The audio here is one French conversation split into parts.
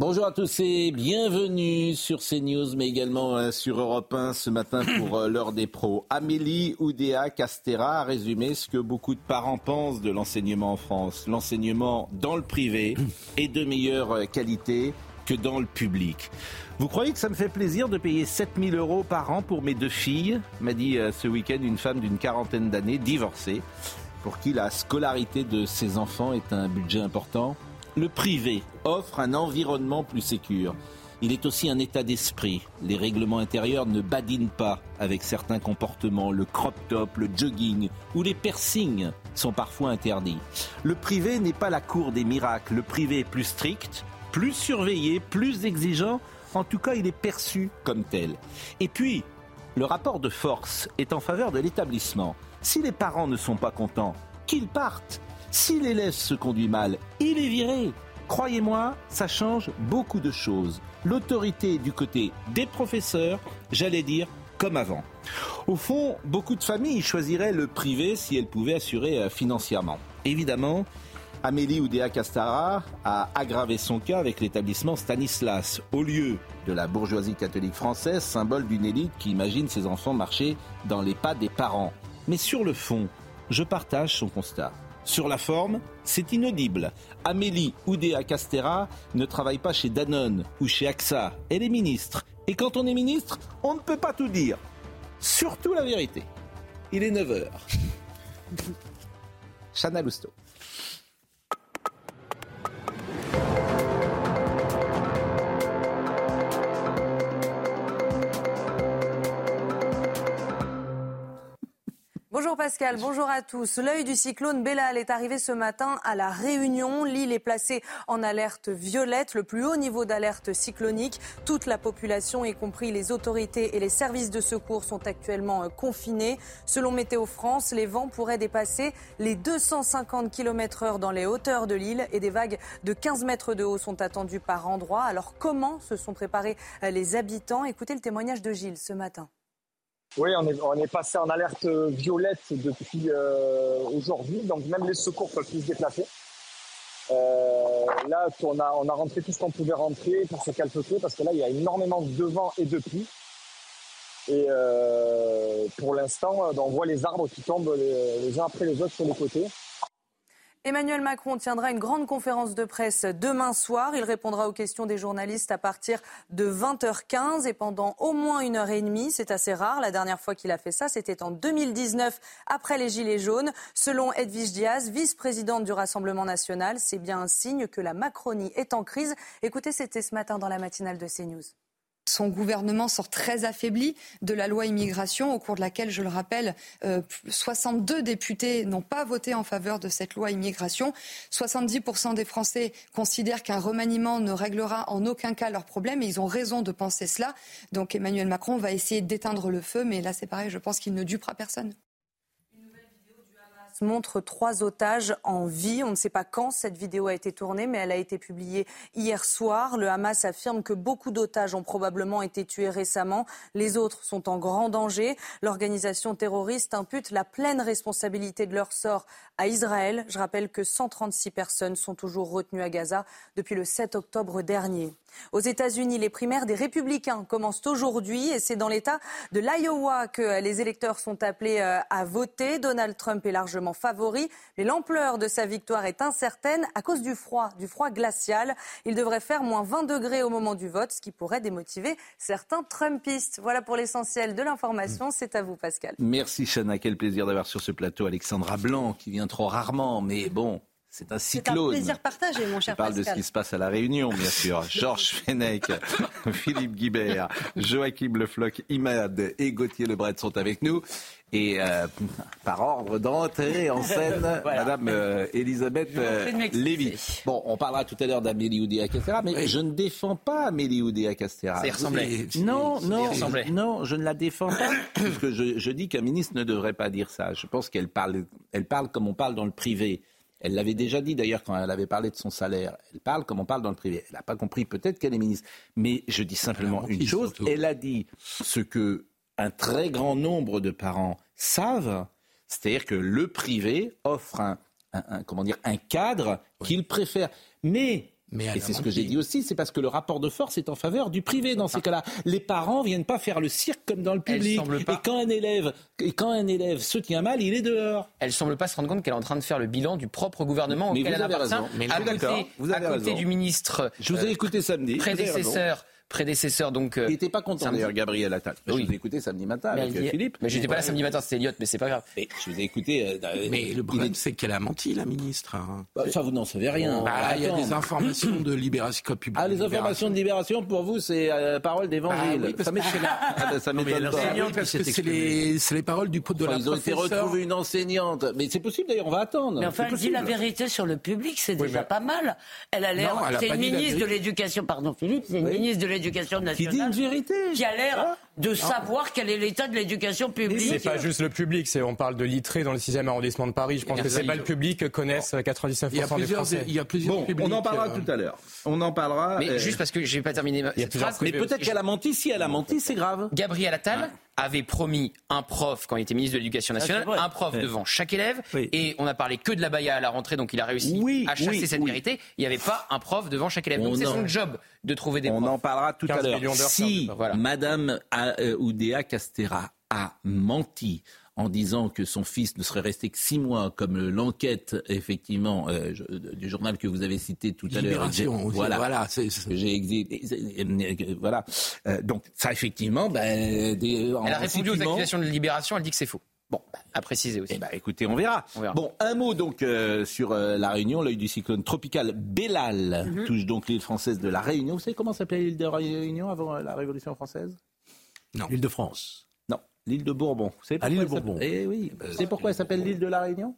Bonjour à tous et bienvenue sur CNews, mais également euh, sur Europe 1 ce matin pour euh, l'heure des pros. Amélie Oudéa Castera a résumé ce que beaucoup de parents pensent de l'enseignement en France. L'enseignement dans le privé est de meilleure euh, qualité que dans le public. Vous croyez que ça me fait plaisir de payer 7000 euros par an pour mes deux filles? m'a dit ce week-end une femme d'une quarantaine d'années, divorcée, pour qui la scolarité de ses enfants est un budget important. Le privé offre un environnement plus sécur. Il est aussi un état d'esprit. Les règlements intérieurs ne badinent pas avec certains comportements. Le crop top, le jogging ou les piercings sont parfois interdits. Le privé n'est pas la cour des miracles. Le privé est plus strict, plus surveillé, plus exigeant. En tout cas, il est perçu comme tel. Et puis, le rapport de force est en faveur de l'établissement. Si les parents ne sont pas contents, qu'ils partent. Si l'élève se conduit mal, il est viré. Croyez-moi, ça change beaucoup de choses. L'autorité du côté des professeurs, j'allais dire comme avant. Au fond, beaucoup de familles choisiraient le privé si elles pouvaient assurer euh, financièrement. Évidemment, Amélie Oudéa Castara a aggravé son cas avec l'établissement Stanislas, au lieu de la bourgeoisie catholique française, symbole d'une élite qui imagine ses enfants marcher dans les pas des parents. Mais sur le fond, je partage son constat. Sur la forme, c'est inaudible. Amélie Oudéa Castera ne travaille pas chez Danone ou chez AXA. Elle est ministre. Et quand on est ministre, on ne peut pas tout dire. Surtout la vérité. Il est 9h. Chana Lousteau. Bonjour Pascal, bonjour à tous. L'œil du cyclone Bellal est arrivé ce matin à La Réunion. L'île est placée en alerte violette, le plus haut niveau d'alerte cyclonique. Toute la population, y compris les autorités et les services de secours, sont actuellement euh, confinés. Selon Météo France, les vents pourraient dépasser les 250 km heure dans les hauteurs de l'île et des vagues de 15 mètres de haut sont attendues par endroit. Alors comment se sont préparés euh, les habitants? Écoutez le témoignage de Gilles ce matin. Oui, on est, on est passé en alerte violette depuis euh, aujourd'hui, donc même les secours peuvent plus se déplacer. Euh, là, on a, on a rentré tout ce qu'on pouvait rentrer pour se calfeutrer, parce que là, il y a énormément de vent et de pluie. Et euh, pour l'instant, on voit les arbres qui tombent les uns après les autres sur les côtés. Emmanuel Macron tiendra une grande conférence de presse demain soir. Il répondra aux questions des journalistes à partir de 20h15 et pendant au moins une heure et demie. C'est assez rare. La dernière fois qu'il a fait ça, c'était en 2019, après les Gilets jaunes. Selon Edwige Diaz, vice-présidente du Rassemblement national, c'est bien un signe que la Macronie est en crise. Écoutez, c'était ce matin dans la matinale de CNews. Son gouvernement sort très affaibli de la loi immigration, au cours de laquelle, je le rappelle, euh, 62 députés n'ont pas voté en faveur de cette loi immigration. 70% des Français considèrent qu'un remaniement ne réglera en aucun cas leurs problèmes et ils ont raison de penser cela. Donc Emmanuel Macron va essayer d'éteindre le feu, mais là c'est pareil, je pense qu'il ne dupera personne montre trois otages en vie. On ne sait pas quand cette vidéo a été tournée, mais elle a été publiée hier soir. Le Hamas affirme que beaucoup d'otages ont probablement été tués récemment. Les autres sont en grand danger. L'organisation terroriste impute la pleine responsabilité de leur sort à Israël. Je rappelle que 136 personnes sont toujours retenues à Gaza depuis le 7 octobre dernier. Aux États-Unis, les primaires des républicains commencent aujourd'hui et c'est dans l'État de l'Iowa que les électeurs sont appelés euh, à voter. Donald Trump est largement favori, mais l'ampleur de sa victoire est incertaine à cause du froid, du froid glacial. Il devrait faire moins 20 degrés au moment du vote, ce qui pourrait démotiver certains Trumpistes. Voilà pour l'essentiel de l'information. C'est à vous, Pascal. Merci, Chana. Quel plaisir d'avoir sur ce plateau Alexandra Blanc, qui vient trop rarement, mais bon, c'est un cyclone. C'est un plaisir partagé, mon cher Je parle de ce qui se passe à La Réunion, bien sûr. Georges Fenech, Philippe Guibert, Joachim Le Floch, Imad et Gauthier Lebret sont avec nous. Et euh, par ordre d'entrée en scène, Madame euh, Elisabeth euh, Lévy. Bon, on parlera tout à l'heure d'Amélie Oudéa Castera, mais je ne défends pas Amélie Oudéa Castera. Ça ressemblait. Non, non, non, je ne la défends pas. parce que je, je dis qu'un ministre ne devrait pas dire ça. Je pense qu'elle parle, elle parle comme on parle dans le privé. Elle l'avait déjà dit d'ailleurs quand elle avait parlé de son salaire. Elle parle comme on parle dans le privé. Elle n'a pas compris peut-être qu'elle est ministre. Mais je dis simplement une chose. Elle a dit ce que un très grand nombre de parents savent, c'est-à-dire que le privé offre un, comment dire, un cadre qu'ils préfèrent. Mais et c'est ce que j'ai dit aussi, c'est parce que le rapport de force est en faveur du privé dans ces cas-là. Les parents viennent pas faire le cirque comme dans le public. Et quand un élève, et quand un élève se tient mal, il est dehors. Elle semble pas se rendre compte qu'elle est en train de faire le bilan du propre gouvernement auquel elle appartient. Mais à côté, vous avez à côté du ministre. Je vous ai écouté samedi. Prédécesseur prédécesseur. Donc, euh, il n'était pas content d'ailleurs, Gabriel Attal. Je vous ai écouté samedi matin avec euh, Philippe. Mais j'étais pas là samedi matin, c'était Elliott, mais c'est pas grave. Mais je vous ai écouté. Euh, mais le problème, c'est qu'elle a menti, la ministre. Hein. Bah, ça, vous n'en savez rien. Bah, il y a des informations de Libération publique. Ah, les informations de Libération, pour vous, c'est parole d'évangile. Ah, oui, ça m'étonne pas. ça m'étonne Parce que c'est les, les, paroles du de la Ils ont été retrouvés une enseignante. Mais c'est possible d'ailleurs, on va attendre. Mais enfin, elle dit la vérité sur le public, c'est déjà pas mal. Elle a l'air. C'est une ministre de l'Éducation, pardon Philippe, c'est une ministre de l'Éducation nationale une vérité. Qui a l'air hein de savoir quel est l'état de l'éducation publique. C'est pas juste le public, c'est on parle de l'ittré dans le 6e arrondissement de Paris. Je pense que c'est pas le public que connaissent 99% des Français. Il y a plusieurs bon, On en parlera euh, tout à l'heure. On en parlera. Mais euh, juste parce que j'ai pas terminé ma phrase. Mais peut-être qu'elle a menti. Si elle a menti, c'est grave. Gabriel Attal avait promis un prof quand il était ministre de l'Éducation ah, nationale, un prof devant chaque élève, et on a parlé que de la baya à la rentrée, donc il a réussi à chasser cette vérité. Il n'y avait pas un prof devant chaque élève. Donc c'est son job de trouver des on profs. On en parlera tout à l'heure. Si Madame euh, Oudéa Castera a menti en disant que son fils ne serait resté que six mois, comme l'enquête effectivement euh, du journal que vous avez cité tout à l'heure. Voilà, voilà, j'ai voilà. Euh, donc ça effectivement, ben, des, elle a répondu aux accusations de Libération, elle dit que c'est faux. Bon, à préciser aussi. Eh ben, écoutez, on verra. Bon, un mot donc euh, sur la Réunion. L'œil du cyclone tropical Bellal mhm. touche donc l'île française de la Réunion. Vous savez comment s'appelait l'île de Réunion avant la Révolution française? Non. L'île de France. Non, l'île de Bourbon. Vous savez ah, l'île de Bourbon. Eh oui. Vous savez pourquoi elle s'appelle l'île de la Réunion?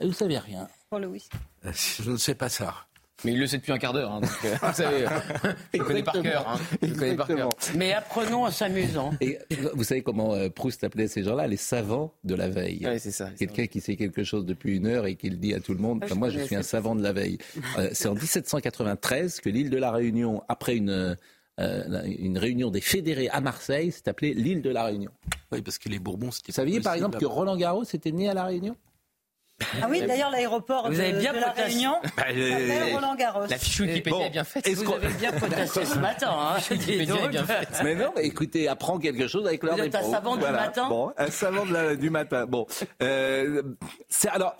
Vous ne savez rien. Pour le whisky. Euh, je ne sais pas ça. Mais il le sait depuis un quart d'heure. Hein, euh, vous savez, il connaît par cœur. Hein, il connaît par cœur. Mais apprenons en s'amusant. Et vous savez comment euh, Proust appelait ces gens-là? Les savants de la veille. Oui, c'est ça. Quelqu'un qui sait quelque chose depuis une heure et qui le dit à tout le monde. moi, je suis un savant de la veille. c'est en 1793 que l'île de la Réunion, après une euh, une réunion des fédérés à Marseille, c'est appelé l'île de la Réunion. Oui, parce que les Bourbons, c'était. Vous saviez par exemple que Roland Garros était né à la Réunion? Ah oui, d'ailleurs, l'aéroport de, bien de la Réunion bah, euh, Roland Garros. La fiche Wikipédia bon, est bien faite. Vous avez bien potassé ce matin. Hein, est bien faite. Mais non, mais écoutez, apprends quelque chose avec l'heure des pros. un savant du matin Bon, un savant du matin. Bon, euh, alors,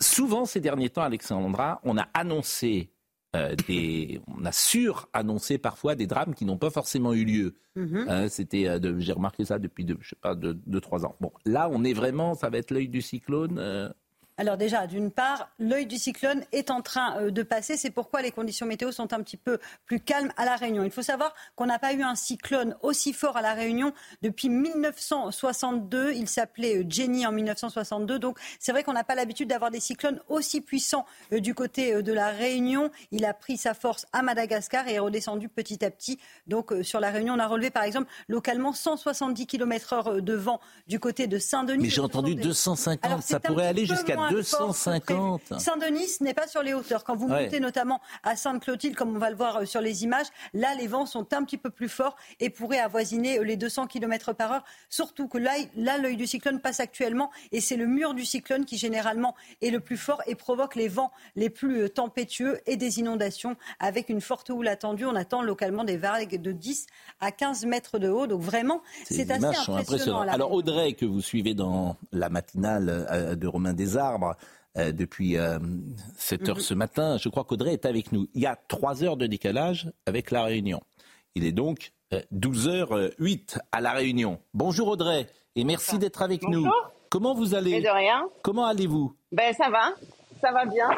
souvent ces derniers temps, Alexandra, on a annoncé euh, des, on a sur-annoncé parfois des drames qui n'ont pas forcément eu lieu. Mhm. Hein, c'était, euh, j'ai remarqué ça depuis, de, je sais pas, deux, deux, trois ans. Bon, là, on est vraiment, ça va être l'œil du cyclone. Alors déjà, d'une part, l'œil du cyclone est en train euh, de passer. C'est pourquoi les conditions météo sont un petit peu plus calmes à La Réunion. Il faut savoir qu'on n'a pas eu un cyclone aussi fort à La Réunion depuis 1962. Il s'appelait euh, Jenny en 1962. Donc c'est vrai qu'on n'a pas l'habitude d'avoir des cyclones aussi puissants euh, du côté de La Réunion. Il a pris sa force à Madagascar et est redescendu petit à petit. Donc sur La Réunion, on a relevé par exemple localement 170 km/h de vent du côté de Saint-Denis. Mais j'ai entendu 250. ça pourrait aller jusqu'à 250. Saint-Denis n'est pas sur les hauteurs. Quand vous montez notamment à Sainte-Clotilde, comme on va le voir euh, sur les images, là, les vents sont un petit peu plus forts et pourraient avoisiner euh, les 200 km par heure. Surtout que là, là l'œil du cyclone passe actuellement et c'est le mur du cyclone qui généralement est le plus fort et provoque les vents les plus euh, tempétueux et des inondations avec une forte houle attendue. On attend localement des vagues de 10 à 15 mètres de haut. Donc vraiment, c'est assez impressionnant. Alors Audrey, que vous suivez dans la matinale de Romain Euh, depuis 7 euh, heures mhm. ce matin. Je crois qu'Audrey est avec nous. Il y a 3 heures de décalage avec La Réunion. Il est donc 12h08 euh, à La Réunion. Bonjour Audrey et merci d'être avec nous. Comment vous allez? De rien. Comment allez-vous? Ben ça va. ça va bien.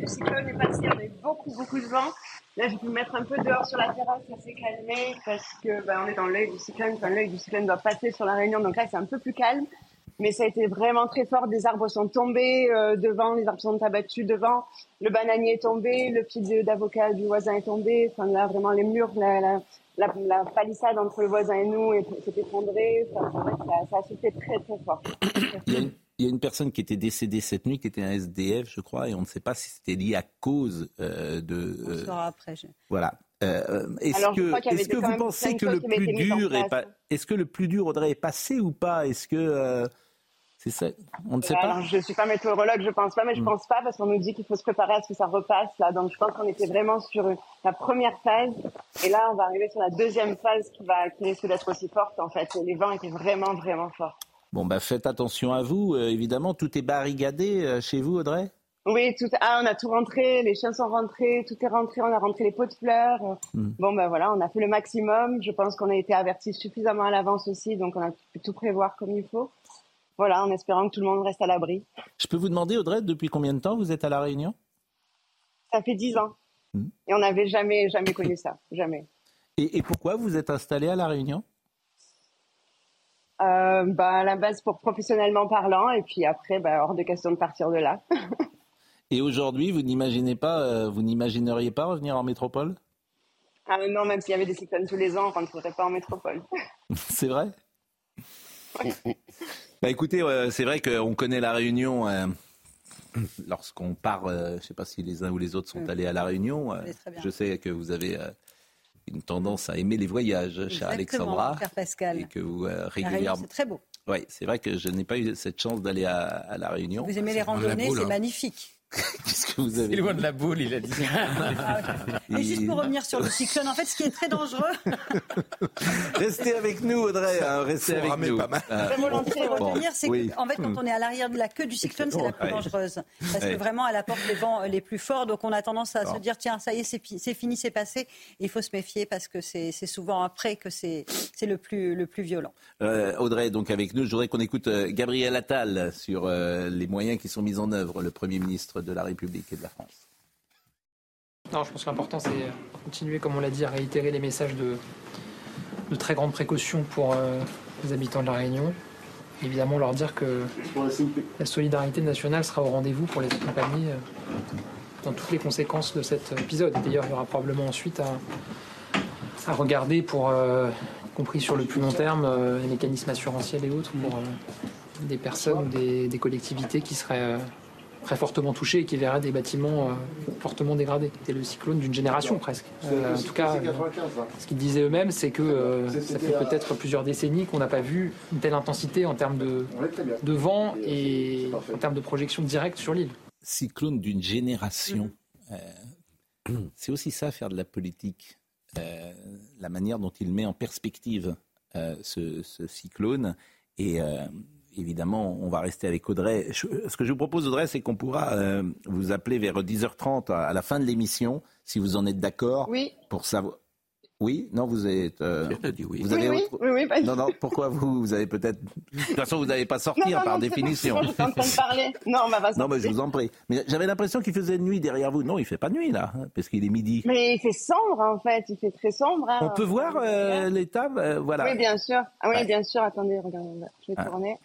Le cyclone est passé, on a eu beaucoup, beaucoup de vent. Là, j'ai pu me mettre un peu dehors sur la terrasse, ça s'est calmé parce que bah, on est dans l'œil du cyclone. Enfin, l'œil du cyclone doit passer sur la Réunion, donc là, c'est un peu plus calme. Mais ça a été vraiment très fort. Des arbres sont tombés euh, devant, les arbres sont abattus devant. Le bananier est tombé, le pied d'avocat du voisin est tombé. Enfin, là, vraiment, les murs, la, la, la, la palissade entre le voisin et nous s'est effondrée. Enfin, ça, ça a soufflé très, très fort. Il y a une personne qui était décédée cette nuit, qui était un SDF, je crois, et on ne sait pas si c'était lié à cause euh, de. On euh, saura après. Voilà. Euh, est-ce que, est que vous pensez que le plus dur est pas, est-ce que le plus dur Audrey est passé ou pas? Est-ce que c'est ça On ne sait pas. Je suis pas météorologue, je pense pas, mais je ne hmm. pense pas parce qu'on nous dit qu'il faut se préparer à ce que ça repasse là. Donc je pense qu'on était vraiment sur la première phase, et là on va arriver sur la deuxième phase qui va qui risque d'être aussi forte en fait. les vents étaient vraiment vraiment forts. Bon, bah faites attention à vous, euh, évidemment. Tout est barricadé euh, chez vous, Audrey? Oui, tout, ah, on a tout rentré, les chiens sont rentrés, tout est rentré, on a rentré les pots de fleurs. Hmm. Bon, ben voilà, on a fait le maximum. Je pense qu'on a été avertis suffisamment à l'avance aussi, donc on a pu tout prévoir comme il faut. Voilà, en espérant que tout le monde reste à l'abri. Je peux vous demander, Audrey, depuis combien de temps vous êtes à La Réunion? Ça fait dix ans. Hmm. Et on n'avait jamais, jamais connu ça, jamais. Et, et pourquoi vous êtes installé à La Réunion? Euh, bah, à la base pour professionnellement parlant, et puis après, bah, hors de question de partir de là. et aujourd'hui, vous n'imaginez pas, euh, vous n'imagineriez pas revenir en métropole? Ah non, même s'il y avait des cyclones tous les ans, on ne rentrerait pas en métropole. c'est vrai? Bah écoutez, c'est vrai qu'on connaît la Réunion. Euh, lorsqu'on part, je ne sais pas si les uns ou les autres sont mm. allés à la Réunion. je sais que vous avez une tendance à aimer les voyages, cher Alexandra. Pascal. Et que vous euh, régulièrement. C'est très beau. Oui, c'est vrai que je n'ai pas eu cette chance d'aller à, La Réunion. Vous aimez les randonnées, c'est hein. magnifique. Qu'est-ce que vous avez loin de la boule, il a dit. Et juste pour revenir sur le cyclone, en fait, ce qui est très dangereux. restez avec nous, Audrey. Hein, restez avec nous. Pas mal. Euh, volontiers revenir, c'est qu'en fait, quand on est à l'arrière de la queue du cyclone, c'est la plus dangereuse. Parce que vraiment, elle apporte les vents les plus forts. Donc, on a tendance à se dire, tiens, ça y est, c'est fini, c'est passé. Il faut se méfier parce que c'est souvent après que c'est le plus, le plus violent. Euh, Audrey, donc avec nous, je voudrais qu'on écoute euh, Gabriel Attal sur les moyens qui sont mis en œuvre. Le Premier ministre de la République et de la France. Non, je pense que l'important, c'est continuer, comme on l'a dit, à réitérer les messages de, de très grande précaution pour euh, les habitants de la Réunion. Évidemment, leur dire que la solidarité nationale sera au rendez-vous pour les accompagner euh, dans toutes les conséquences de cet épisode. D'ailleurs, il y aura probablement ensuite à, à regarder pour, euh, y compris sur le plus long terme, les mécanismes assurantiels et autres pour des personnes ou des collectivités qui seraient très fortement touché et qui verrait des bâtiments euh, fortement dégradés. C'était le cyclone d'une génération presque. Euh, en tout cas, euh, ce qu'ils disaient eux-mêmes, c'est que ça fait peut-être plusieurs décennies qu'on n'a pas vu une telle intensité en termes de, de vent et en termes de projection directe sur l'île. Cyclone d'une génération. c'est aussi ça, faire de la politique. la manière dont il met en perspective ce, ce, cyclone. Et évidemment, on va rester avec Audrey. ce que je vous propose, Audrey, c'est qu'on pourra euh, vous appeler vers 10h30 à, la fin de l'émission, si vous en êtes d'accord. Oui. Pour savoir. Oui, non, vous êtes. Euh, dit oui. Vous avez oui, oui, oui, oui, Non, non, pourquoi vous, vous avez peut-être. De toute façon, vous n'allez pas sortir par définition. Je suis en train de parler. Non, on va pas sortir. Non, mais je vous en prie. Mais j'avais l'impression qu'il faisait nuit derrière vous. Non, il fait pas nuit là, hein, parce qu'il est midi. Mais il fait sombre en fait. Il fait très sombre. Hein. On peut voir euh, l'état, voilà. Oui, bien sûr. Ah oui, bien sûr. Attendez, regardez. Je vais ah. tourner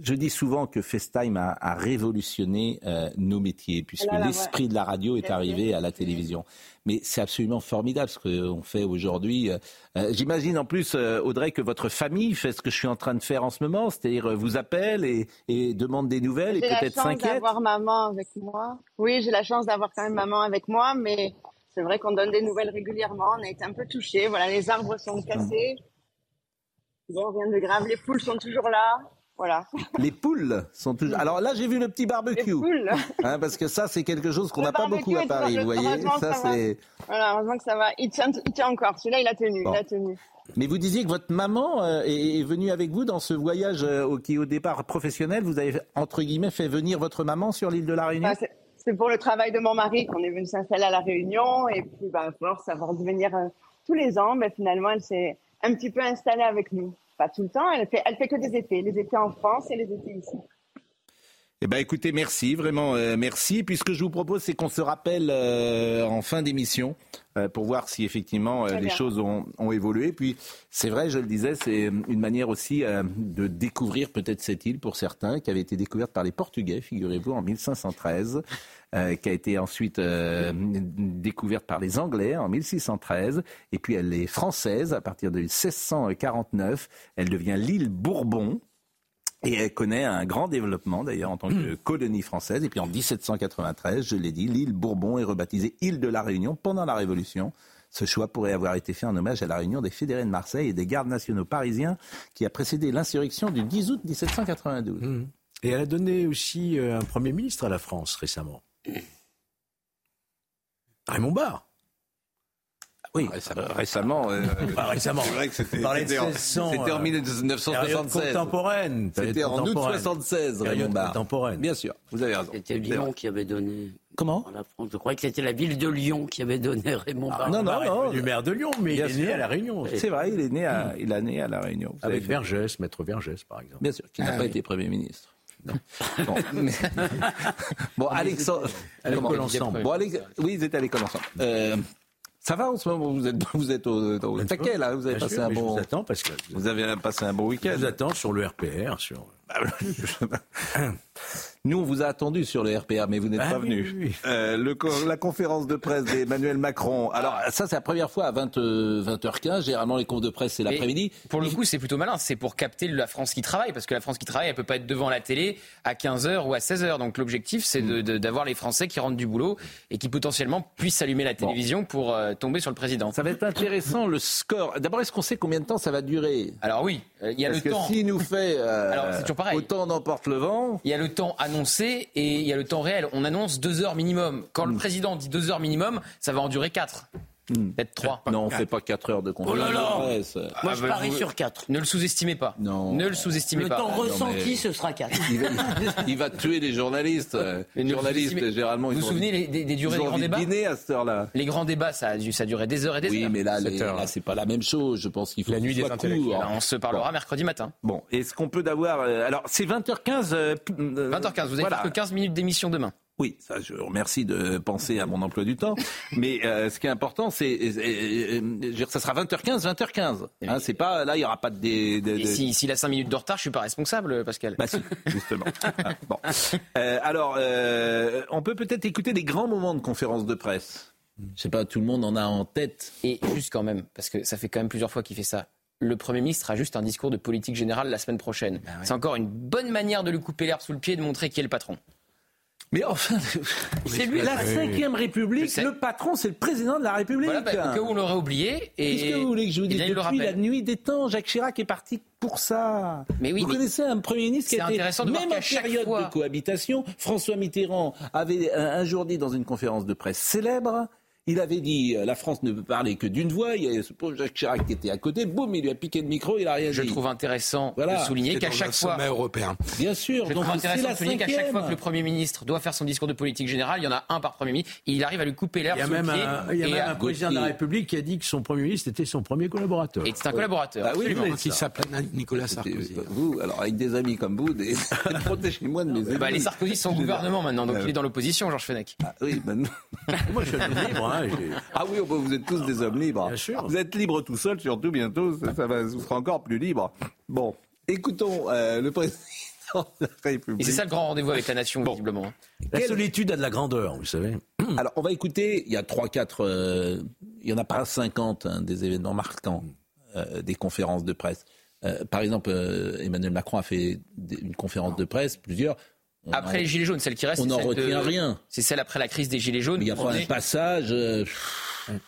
je, dis souvent que FaceTime a, révolutionné euh, nos métiers, puisque l'esprit de la radio est arrivé à la télévision. Mais c'est absolument formidable ce qu'on fait aujourd'hui. Euh, euh, j'imagine en plus, Audrey, que votre famille fait ce que je suis en train de faire en ce moment, c'est-à-dire vous appelle et, et demande des nouvelles et peut-être s'inquiète. J'ai la chance d'avoir maman avec moi. Oui, j'ai la chance d'avoir quand même maman avec moi, mais c'est vrai qu'on donne des nouvelles régulièrement. On a été un peu touchés. Voilà, les arbres sont cassés. Bon, rien de grave. Les poules sont toujours là. Voilà. Les poules sont toujours. Alors là, j'ai vu le petit barbecue. Les poules. Hein, parce que ça, c'est quelque chose qu'on n'a pas beaucoup à Paris, vous voyez. Ça, c'est. Voilà, heureusement que ça va. Il tient, il tient encore. Celui-là, il a tenu. Il a tenu. Mais vous disiez que votre maman euh, est, venue avec vous dans ce voyage euh, qui, au départ professionnel, vous avez entre guillemets fait venir votre maman sur l'île de la Réunion? Bah, c'est pour le travail de mon mari qu'on est venu s'installer à la Réunion et puis, bah, force, de venir euh, tous les ans, mais finalement, elle s'est un petit peu installée avec nous. Pas tout le temps, elle fait, elle fait que des étés, les étés en France et les étés ici. Eh ben, écoutez, merci, vraiment euh, merci. Puis ce que je vous propose, c'est qu'on se rappelle euh, en fin d'émission euh, pour voir si effectivement les choses ont, ont, évolué. Puis c'est vrai, je le disais, c'est une manière aussi de découvrir peut-être cette île pour certains, qui avait été découverte par les Portugais, figurez-vous, en 1513. Qui a été ensuite découverte par les Anglais en 1613, et puis elle est française à partir de 1649. Elle devient l'île Bourbon, et elle connaît un grand développement d'ailleurs en tant que hmm. colonie française. Et puis en 1793, je l'ai dit, l'île Bourbon est rebaptisée île de la Réunion pendant la Révolution. Ce choix pourrait avoir été fait en hommage à la réunion des fédérés de Marseille et des gardes nationaux parisiens qui a précédé l'insurrection du 10 août 1792. Hmm. Et elle a donné aussi euh, un Premier ministre à la France récemment. Raymond Barre. Oui, récemment. Euh, récemment. C'est vrai que c'était en, 1976. Contemporaine. C'était en août 76, Raymond Barre. Contemporaine. Bien sûr, vous avez raison. C'était Lyon qui avait donné. Comment la France. Je croyais que c'était la ville de Lyon qui avait donné Raymond Barre. non, non, non. Du maire de Lyon, mais il est né à La Réunion. C'est vrai, il est né à, il a né à La Réunion. Avec Vergès, maître Vergès, par exemple. Bien sûr, qui n'a ah pas été Premier ministre. Non. Bon, bon Alexandre. À l'école ensemble. Bon, Alex... Oui, ils étaient à l'école ensemble. Euh, ça va en ce moment Vous êtes, vous êtes au, au taquet là Vous avez passé un bon. Je vous attends parce que vous avez passé un bon week-end. Je vous attends sur le RPR, sur. Nous, on vous a attendu sur le RPA, mais vous n'êtes ah pas venu. Euh, le, la conférence de presse d'Emmanuel Macron. Alors, ça, c'est la première fois à 20, 20h15. Euh, Généralement, les confs de presse, c'est l'après-midi. Pour le coup, c'est plutôt malin. C'est pour capter la France qui travaille, parce que la France qui travaille, elle peut pas être devant la télé à 15h ou à 16h. Donc, l'objectif, c'est d'avoir les Français qui rentrent du boulot et qui potentiellement puissent allumer la télévision pour euh, tomber sur le président. Ça va être intéressant, le score. D'abord, est-ce qu'on sait combien de temps ça va durer? Alors oui, il y a le temps. Parce que s'il nous fait Alors, pareil. autant d'emporte le vent... Il y a le temps annoncé et il y a le temps réel. On annonce deux heures minimum. Quand le hmm. président dit deux heures minimum, ça va en durer quatre. Hmm. Peut-être 3. Non, on ne fait pas 4 heures de conférence. Oh là là Moi, je ah, parie sur 4. Ne le sous-estimez pas. Non. Ne le sous-estimez pas. Le temps ressenti, ce sera 4. Il va, tuer les journalistes. Les journalistes, généralement, vous vous souvenez des, des, durées des grands débats dîner à cette heure-là. Les grands débats, ça a, ça a duré des heures et des oui, heures. Oui, mais là, là c'est pas la même chose. Je pense qu'il faut la nuit des intellectuels. On se parlera mercredi matin. Bon, est-ce qu'on peut d'avoir. Euh, alors, c'est 20h15. 20h15, vous avez voilà. que 15 minutes d'émission demain. Oui, ça, je vous remercie de penser à mon emploi du temps. Mais euh, ce qui est important, c'est, ça sera 20h15, 20h15. Hein, c'est pas là, il y aura pas de. Et s'il a 5 minutes de retard, je suis pas responsable, Pascal. Bah si, justement. Ah, bon. Euh, alors, euh, on peut peut-être écouter des grands moments de conférence de presse. Je sais pas, tout le monde en a en tête. Et juste quand même, parce que ça fait quand même plusieurs fois qu'il fait ça le Premier ministre a juste un discours de politique générale la semaine prochaine. Bah c'est encore une bonne manière de lui couper l'herbe sous le pied et de montrer qui est le patron. Mais enfin, c'est lui la cinquième République. Le patron, c'est le président de la République. Voilà, bah, que vous l'aurez oublié. Et Qu'est-ce que vous voulez que je vous dise Depuis la nuit des temps, Jacques Chirac est parti pour ça. Mais oui, vous connaissez un Premier ministre qui était intéressant de même en période de cohabitation. François Mitterrand avait un jour dit dans une conférence de presse célèbre il avait dit euh, la France ne peut parler que d'une voix. Il y a ce pauvre Jacques Chirac qui était à côté. Boum, il lui a piqué le micro. Il a rien Je dit. Je trouve intéressant de souligner qu'à chaque fois. européen. Bien sûr. Je trouve intéressant de souligner qu'à chaque fois que le Premier ministre doit faire son discours de politique générale, il y en a un par Premier ministre. il arrive à lui couper l'air. Il y a même, un, il y a même un président de la République qui a dit que son Premier ministre était son premier collaborateur. Et c'est un collaborateur. Ah oui, qui s'appelle Nicolas Sarkozy. Vous, alors avec des amis comme vous, des... protégez-moi de mes bah, amis. les Sarkozy sont au gouvernement maintenant, donc il est dans l'opposition, Georges Fenech. Ah oui, maintenant. Moi, je suis libre. Hein, ah oui, vous êtes tous des hommes libres. Bien sûr. Vous êtes libres tout seul, surtout bientôt, ça, va, vous sera encore plus libre. Bon, écoutons euh, le président. De la République. Et c'est ça le grand rendez-vous avec la nation, visiblement. La solitude a de la grandeur, vous savez. Alors, on va écouter, il y a 3, 4, euh, il y en a pas 50 hein, des événements marquants, euh, des conférences de presse. par exemple, Emmanuel Macron a fait une conférence de presse, plusieurs. Après les Gilets jaunes, celle qui reste. On n'en retient rien. C'est celle après la crise des Gilets jaunes. il y a pas un passage.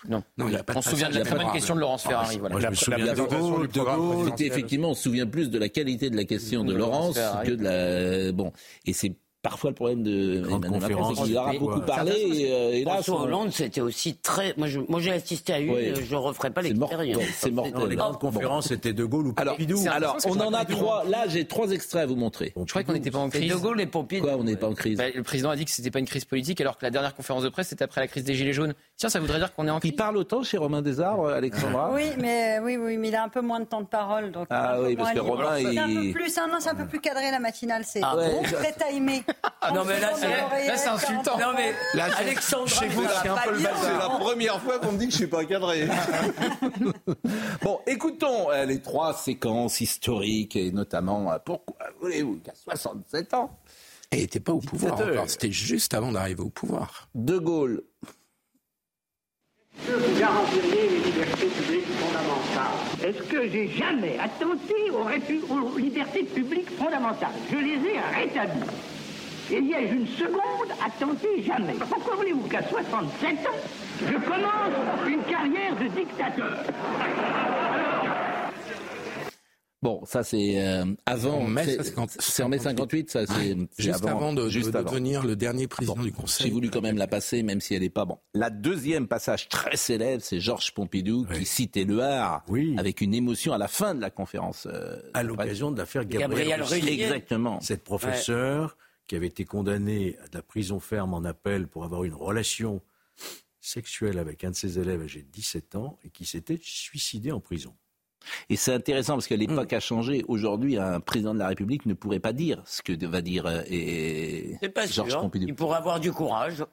Non, non on se souvient de la très bonne question de Laurence Ferrari. Voilà. je me souviens de effectivement, on se souvient plus de la qualité de la question de, Laurence que de la. Bon, et c'est parfois le problème de Emmanuel Macron, c'est qu'il aura beaucoup parlé. Et, et là, François Hollande, c'était aussi très. Moi, j'ai assisté à une. Je ne referai pas l'expérience. C'est mortel. Les grandes conférences, c'était De Gaulle ou Pompidou. Alors, on en a trois. Là, j'ai trois extraits à vous montrer. Je crois qu'on n'était pas en crise. De Gaulle et Pompidou. Quoi, on n'est pas en crise Le président a dit que c'était pas une crise politique, alors que la dernière conférence de presse, c'était après la crise des Gilets jaunes. Tiens, ça voudrait dire qu'on est en crise. Il parle autant chez Romain Desarbres, Alexandra Oui, mais oui, oui, mais il a un peu moins de temps de parole. Donc ah oui, parce que Romain, il. C'est un peu plus, c'est un peu plus cadré la matinale. C'est très timé. Non mais là c'est insultant. Non mais Alexandre, chez vous c'est un peu le C'est la première fois qu'on me dit que je suis pas cadré. bon, écoutons euh, les trois séquences historiques et notamment euh, pourquoi voulez-vous qu'à 67 ans il n'était pas au pouvoir encore, c'était juste avant d'arriver au pouvoir. De Gaulle. Que vous garantiriez les libertés publiques fondamentales Est-ce que j'ai jamais attenté aux, aux libertés publiques fondamentales? Je les ai rétablies. Et y a-je une seconde attenté jamais Pourquoi voulez-vous qu'à 67 ans, je commence une carrière de dictateur Bon, ça c'est euh, avant. C'est en mai 58, ça c'est juste avant, de, devenir le dernier président du Conseil. J'ai voulu quand même la passer, même si elle n'est pas bon. La deuxième passage très célèbre, c'est Georges Pompidou qui cite Éluard oui. avec une émotion à la fin de la conférence. Euh, à l'occasion de l'affaire Gabriel, Gabriel Exactement. Cette professeure qui avait été condamnée à de la prison ferme en appel pour avoir une relation sexuelle avec un de ses élèves âgé de 17 ans et qui s'était suicidé en prison. Et c'est intéressant parce que l'époque mm. a changé. Aujourd'hui, un président de la République ne pourrait pas dire ce que va dire euh, et Georges Pompidou. Il pourrait avoir du courage.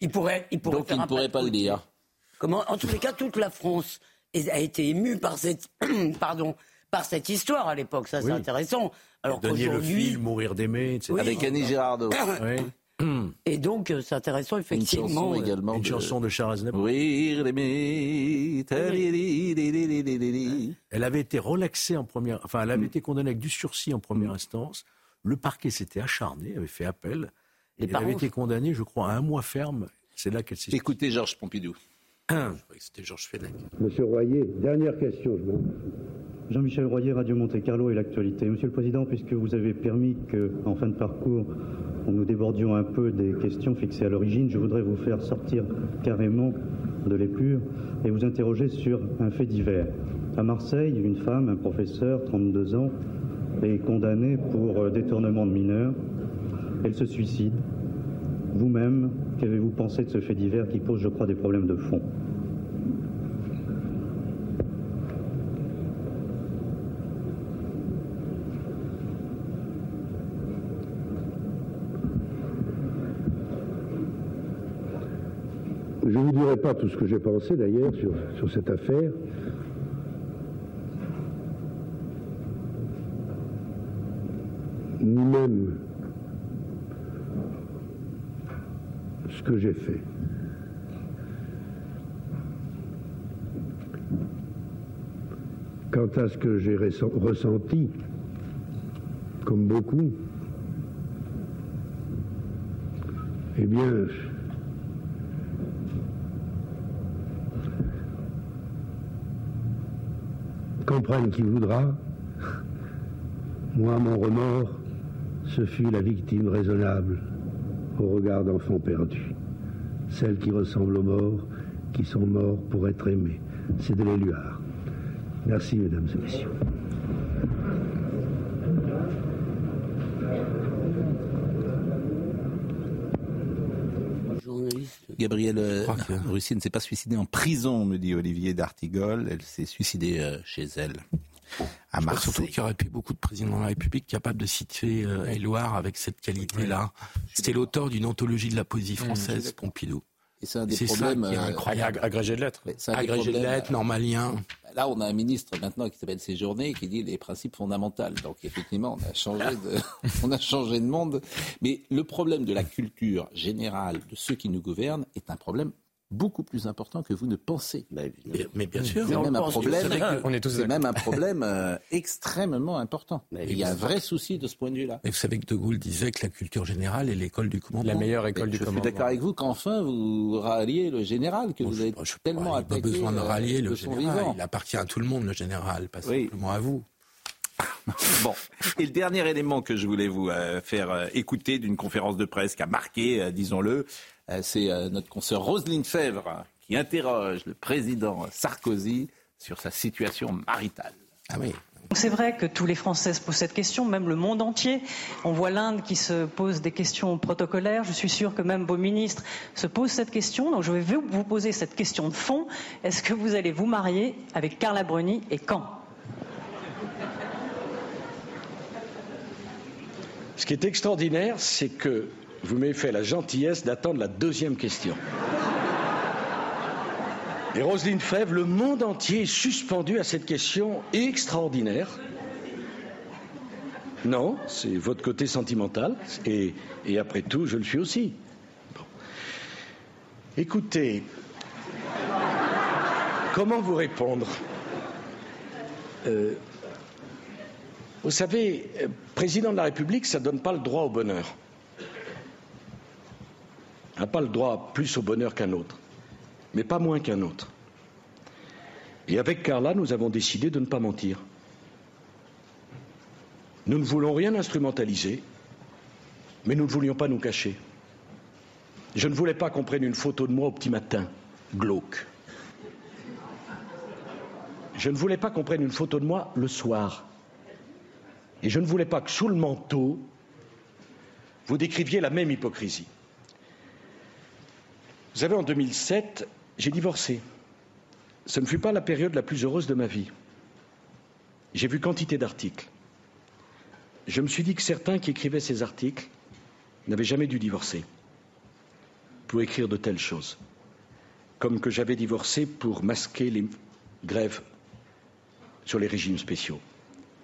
Il pourrait, il pourrait Donc il ne pourrait pas le dire. Comment En tous les cas, toute la France a été émue par cette, pardon, par cette histoire à l'époque. Ça, c'est intéressant. Alors qu'aujourd'hui, mourir d'aimer, etc. Avec Annie Girardot. oui. Et donc, euh, c'est intéressant, effectivement. Une chanson également. Une chanson de Charles Aznavour. Elle avait été relaxée en première, enfin, elle avait mm. été condamnée avec du sursis en première instance. Le parquet s'était acharné, avait fait appel. Et elle avait été condamnée, je crois, à un mois ferme. C'est là qu'elle s'est. Écoutez Georges Pompidou. C'était Georges Fenech. Monsieur Royer, dernière question. Je vous... Jean-Michel Royer, Radio Monte Carlo et l'actualité. Monsieur le Président, puisque vous avez permis qu'en fin de parcours, nous débordions un peu des questions fixées à l'origine, je voudrais vous faire sortir carrément de l'épure et vous interroger sur un fait divers. À Marseille, une femme, un professeur, 32 ans, est condamnée pour euh, détournement de mineurs. Elle se suicide. Vous-même, qu'avez-vous pensé de ce fait divers qui pose, je crois, des problèmes de fond? Dirai pas tout ce que j'ai pensé d'ailleurs sur, sur cette affaire. Ni même ce que j'ai fait. Quant à ce que j'ai ressenti, comme beaucoup, eh bien, comprenne qui voudra, moi, mon remords, ce fut la victime raisonnable au regard d'enfants perdus, celles qui ressemblent aux morts, qui sont morts pour être aimés. C'est de l'éluard. Merci, mesdames et messieurs. Gabrielle euh, Russie ne s'est pas suicidée en prison, me dit Olivier d'Artigol. Elle s'est suicidée euh, chez elle. À Marseille. Surtout qu'il y aurait pu beaucoup de présidents de la République capables de situer euh, Éloire avec cette qualité-là. C'était l'auteur d'une anthologie de la poésie française, Pompidou. Et c'est un des problèmes. incroyable. Agrégé de lettres. Agrégé de lettres, normalien. Là, on a un ministre maintenant qui s'appelle Séjourné qui dit les principes fondamentaux. Donc, effectivement, on a changé de, on a changé de monde. Mais le problème de la culture générale de ceux qui nous gouvernent est un problème beaucoup plus important que vous ne pensez. Mais, bien sûr, c'est même, un problème, c'est même un problème euh, extrêmement important. il y a un vrai souci de ce point de vue-là. Et vous savez que De Gaulle disait que la culture générale est l'école du commandement. La meilleure école du commandement. Je suis d'accord avec vous qu'enfin vous ralliez le général, que vous avez tellement attaqué. pas besoin de rallier le général. Il appartient à tout le monde, le général, pas simplement à vous. bon, et le dernier élément que je voulais vous euh, faire euh, écouter d'une conférence de presse qui a marqué, disons-le, euh, c'est euh, notre consoeur Roselyne Fèvre qui interroge le président Sarkozy sur sa situation maritale. Ah oui. C'est vrai que tous les Français se posent cette question, même le monde entier. On voit l'Inde qui se pose des questions protocolaires. Je suis sûr que même vos ministres se posent cette question. Donc je vais vous poser cette question de fond. Est-ce que vous allez vous marier avec Carla Bruni et quand? Ce qui est extraordinaire, c'est que vous m'avez fait la gentillesse d'attendre la deuxième question. Et Roselyne Fèvre, le monde entier est suspendu à cette question extraordinaire. Non, c'est votre côté sentimental, et, après tout, je le suis aussi. Écoutez, comment vous répondre? Euh, Vous savez, euh, président de la République, ça ne donne pas le droit au bonheur. N'a pas le droit plus au bonheur qu'un autre, mais pas moins qu'un autre. Et avec Carla, nous avons décidé de ne pas mentir. Nous ne voulons rien instrumentaliser, mais nous ne voulions pas nous cacher. Je ne voulais pas qu'on prenne une photo de moi au petit matin, glauque. Je ne voulais pas qu'on prenne une photo de moi le soir. Et je ne voulais pas que sous le manteau, vous décriviez la même hypocrisie. Vous savez, en 2007, j'ai divorcé. Ce ne fut pas la période la plus heureuse de ma vie. J'ai vu quantité d'articles. Je me suis dit que certains qui écrivaient ces articles n'avaient jamais dû divorcer pour écrire de telles choses. Comme que j'avais divorcé pour masquer les grèves sur les régimes spéciaux.